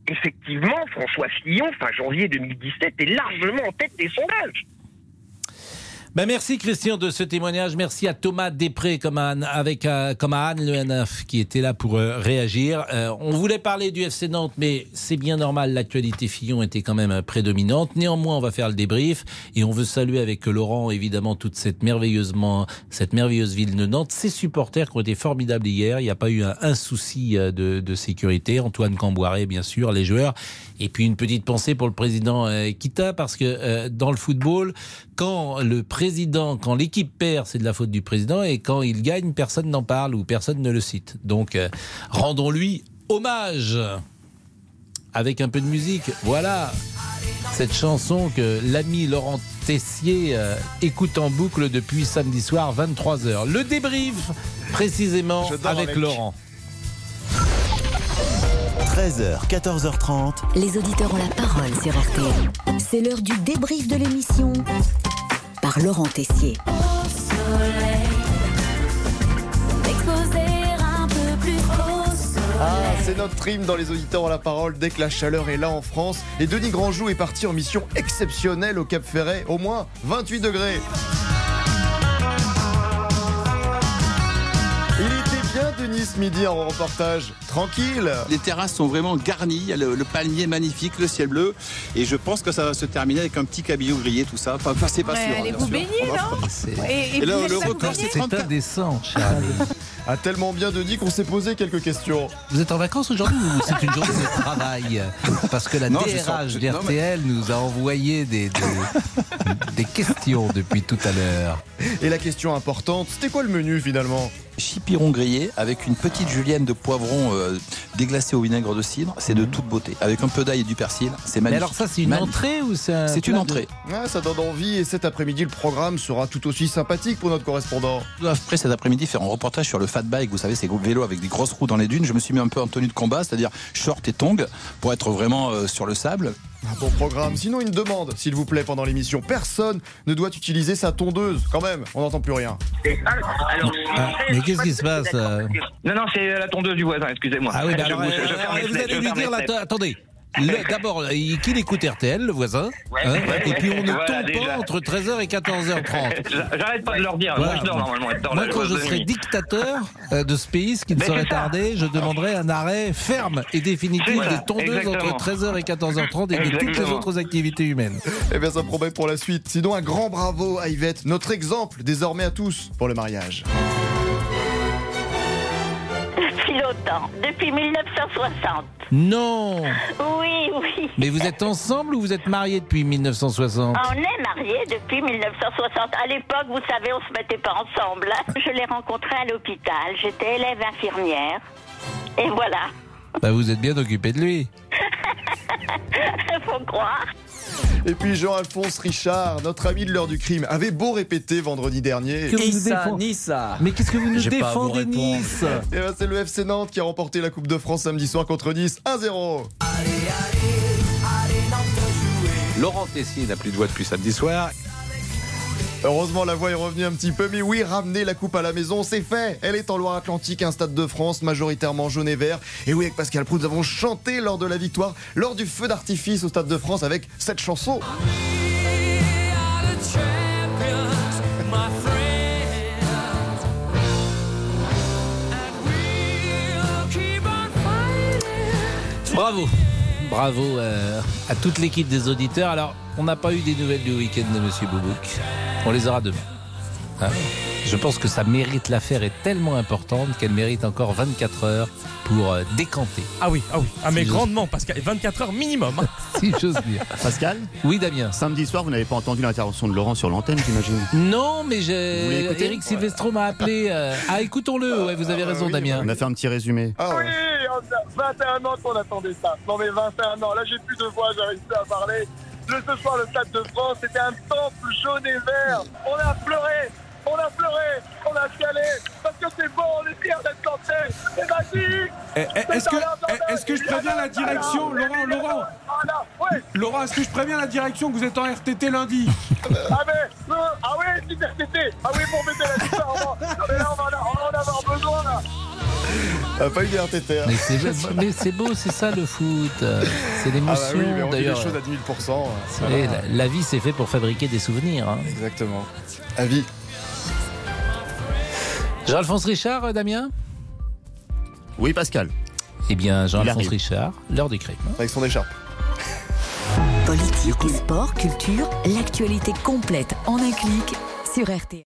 [SPEAKER 23] effectivement, François Fillon, fin janvier 2017, est largement en tête des sondages.
[SPEAKER 3] Ben merci Christian de ce témoignage. Merci à Thomas Després comme à, Anne- avec, euh, comme à Anne Le Hanaf qui était là pour euh, réagir. Euh, on voulait parler du FC Nantes, mais c'est bien normal. L'actualité Fillon était quand même prédominante. Néanmoins, on va faire le débrief et on veut saluer avec Laurent évidemment toute cette merveilleusement cette merveilleuse ville de Nantes. Ses supporters qui ont été formidables hier. Il n'y a pas eu un, souci de, de sécurité. Antoine Camboiré, bien sûr, les joueurs. Et puis une petite pensée pour le président euh, Kita parce que euh, dans le football, quand le président, quand l'équipe perd, c'est de la faute du président et quand il gagne, personne n'en parle ou personne ne le cite. Donc euh, rendons-lui hommage avec un peu de musique. Voilà cette chanson que l'ami Laurent Tessier écoute en boucle depuis samedi soir 23h. Le débrief précisément avec. Laurent.
[SPEAKER 1] 13h, 14h30.
[SPEAKER 2] Les auditeurs ont la parole sur RTL. C'est l'heure du débrief de l'émission par Laurent Tessier.
[SPEAKER 8] Ah, c'est notre trim dans les auditeurs ont la parole dès que la chaleur est là en France. Et Denis Grandjou est parti en mission exceptionnelle au Cap Ferret, au moins 28 degrés. Denis ce midi en reportage. Tranquille.
[SPEAKER 7] Les terrasses sont vraiment garnies, le, le palmier magnifique, le ciel bleu, et je pense que ça va se terminer avec un petit cabillaud grillé, tout ça. Enfin, enfin, c'est pas
[SPEAKER 5] Ouais,
[SPEAKER 7] sûr. hein,
[SPEAKER 5] allez-vous
[SPEAKER 7] bien sûr.
[SPEAKER 5] baigner, non Et- et
[SPEAKER 7] Et là,
[SPEAKER 5] vous
[SPEAKER 7] le record, c'est 34.
[SPEAKER 3] indécent, Charlie.
[SPEAKER 8] A tellement bien Denis qu'on s'est posé quelques questions.
[SPEAKER 3] Vous êtes en vacances aujourd'hui ou c'est une journée de travail Parce que la
[SPEAKER 8] Non,
[SPEAKER 3] DRH
[SPEAKER 8] je-
[SPEAKER 3] d'RTL nous a envoyé des, des, des questions depuis tout à l'heure.
[SPEAKER 8] Et la question importante, c'était quoi le menu finalement?
[SPEAKER 7] Chipiron grillé avec une petite julienne de poivron euh, déglacé au vinaigre de cidre, c'est de toute beauté. Avec un peu d'ail et du persil, c'est
[SPEAKER 3] Mais
[SPEAKER 7] magnifique.
[SPEAKER 3] alors ça c'est une
[SPEAKER 7] Magnifique.
[SPEAKER 3] entrée ou c'est un
[SPEAKER 7] C'est une
[SPEAKER 3] de-
[SPEAKER 7] entrée.
[SPEAKER 8] Ça donne envie et cet après-midi le programme sera tout aussi sympathique pour notre correspondant.
[SPEAKER 7] Après cet après-midi, faire un reportage sur le fat bike, vous savez, ces gros vélos avec des grosses roues dans les dunes. Je me suis mis un peu en tenue de combat, c'est-à-dire short et tongs, pour être vraiment euh, sur le sable.
[SPEAKER 8] Un bon programme. Sinon, une demande, s'il vous plaît, pendant l'émission. Personne ne doit utiliser sa tondeuse. Quand même, on n'entend plus rien.
[SPEAKER 23] Alors,
[SPEAKER 3] Ah, mais qu'est-ce qui se passe euh
[SPEAKER 10] Non, non, c'est la tondeuse du voisin, excusez-moi.
[SPEAKER 3] Ah oui, bah
[SPEAKER 10] Je
[SPEAKER 3] alors,
[SPEAKER 10] vous-
[SPEAKER 3] euh,
[SPEAKER 10] je
[SPEAKER 3] euh, vous allez lui dire
[SPEAKER 10] fenêtres.
[SPEAKER 3] attendez. Le- d'abord, il- qu'il écoute RTL, le voisin.
[SPEAKER 10] Ouais,
[SPEAKER 3] hein,
[SPEAKER 10] ouais,
[SPEAKER 3] et puis on ne
[SPEAKER 10] voilà,
[SPEAKER 3] tombe pas entre 13h et 14h30.
[SPEAKER 10] J'arrête pas de leur dire.
[SPEAKER 3] Voilà.
[SPEAKER 10] Moi, je dors normalement. je dors
[SPEAKER 3] Moi, quand je serai dictateur euh, de ce pays, ce qui ne
[SPEAKER 10] Mais
[SPEAKER 3] saurait tarder, je demanderai un arrêt ferme et définitif
[SPEAKER 10] Voilà,
[SPEAKER 3] des tondeuses
[SPEAKER 10] exactement.
[SPEAKER 3] entre 13h et 14h30 et de toutes les autres activités humaines.
[SPEAKER 8] Eh bien, ça promet pour la suite. Sinon, un grand bravo à Yvette, notre exemple désormais à tous pour le mariage.
[SPEAKER 15] Depuis longtemps, depuis 1960.
[SPEAKER 3] Non
[SPEAKER 15] Oui, oui.
[SPEAKER 3] Mais vous êtes ensemble ou vous êtes mariés depuis 1960
[SPEAKER 15] On est mariés depuis 1960. À l'époque, vous savez, on se mettait pas ensemble. hein. Je l'ai rencontré à l'hôpital. J'étais élève infirmière. Et voilà.
[SPEAKER 3] Bah, Vous êtes bien occupé de lui.
[SPEAKER 15] Faut croire.
[SPEAKER 8] Et puis Jean-Alphonse Richard, notre ami de l'heure du crime, avait beau répéter vendredi dernier.
[SPEAKER 3] Que vous nous défend- Mais qu'est-ce que vous nous défendez. Nice
[SPEAKER 8] Eh ben, c'est le FC Nantes qui a remporté la Coupe de France samedi soir contre Nice 1-0.
[SPEAKER 3] Laurent Tessier n'a plus de voix depuis samedi soir.
[SPEAKER 8] Heureusement, la voix est revenue un petit peu, mais oui, ramener la coupe à la maison, c'est fait. Elle est en Loire-Atlantique, un stade de France majoritairement jaune et vert. Et oui, avec Pascal Prout, nous avons chanté lors de la victoire, lors du feu d'artifice au stade de France avec cette chanson.
[SPEAKER 3] Bravo. Bravo euh, à toute l'équipe des auditeurs. Alors, on n'a pas eu des nouvelles du week-end de Monsieur Boubouk. On les aura demain. Hein Je pense que sa mérite, l'affaire est tellement importante qu'elle mérite encore 24 heures pour euh, décanter.
[SPEAKER 11] Ah oui, ah oui. Ah mais
[SPEAKER 3] Si
[SPEAKER 11] grandement, Pascal. 24 heures minimum. hein.
[SPEAKER 3] si j'ose dire.
[SPEAKER 14] Pascal
[SPEAKER 3] Oui, Damien.
[SPEAKER 14] Samedi soir, vous n'avez pas entendu l'intervention de Laurent sur l'antenne, j'imagine
[SPEAKER 3] Non, mais j'ai... Eric Silvestro m'a appelé. euh, Ah, écoutons-le. Ouais, vous avez raison, Damien.
[SPEAKER 14] On a fait un petit résumé.
[SPEAKER 8] Ah
[SPEAKER 24] Oui, on a 21 ans qu'on attendait ça. Non mais 21 ans, là j'ai plus de voix, j'arrive plus à parler. Le, ce soir, le Stade de France, c'était un temple jaune et vert. On a pleuré, on a pleuré, on a chialé, parce que c'est bon, on est fiers d'être français. C'est magique
[SPEAKER 25] Eh, eh, Est-ce que, eh, est-ce que je préviens la direction, Laurent, Laurent
[SPEAKER 24] Voilà.
[SPEAKER 25] Laurent, est-ce que je préviens la direction que vous êtes en RTT lundi?
[SPEAKER 24] Ah mais, euh, ah oui, c'est RTT. Ah oui, pour mettre la mais là, on va, en avoir besoin, là.
[SPEAKER 8] Ah, pas eu des RTT. hein.
[SPEAKER 3] Mais c'est, mais c'est beau, c'est ça le foot. C'est
[SPEAKER 8] Ah bah
[SPEAKER 3] l'émotion.
[SPEAKER 8] oui, mais on
[SPEAKER 3] d'ailleurs.
[SPEAKER 8] choses à 10 000
[SPEAKER 3] Vous savez, la, la vie, c'est fait pour fabriquer des souvenirs. hein.
[SPEAKER 8] Exactement. Avis.
[SPEAKER 3] Jean-Alphonse Richard, euh, Damien
[SPEAKER 14] Oui, Pascal.
[SPEAKER 3] Eh bien, Jean-Alphonse. Richard, l'heure des crimes.
[SPEAKER 8] Avec son écharpe.
[SPEAKER 2] Politique, sport, culture, l'actualité complète en un clic sur RT.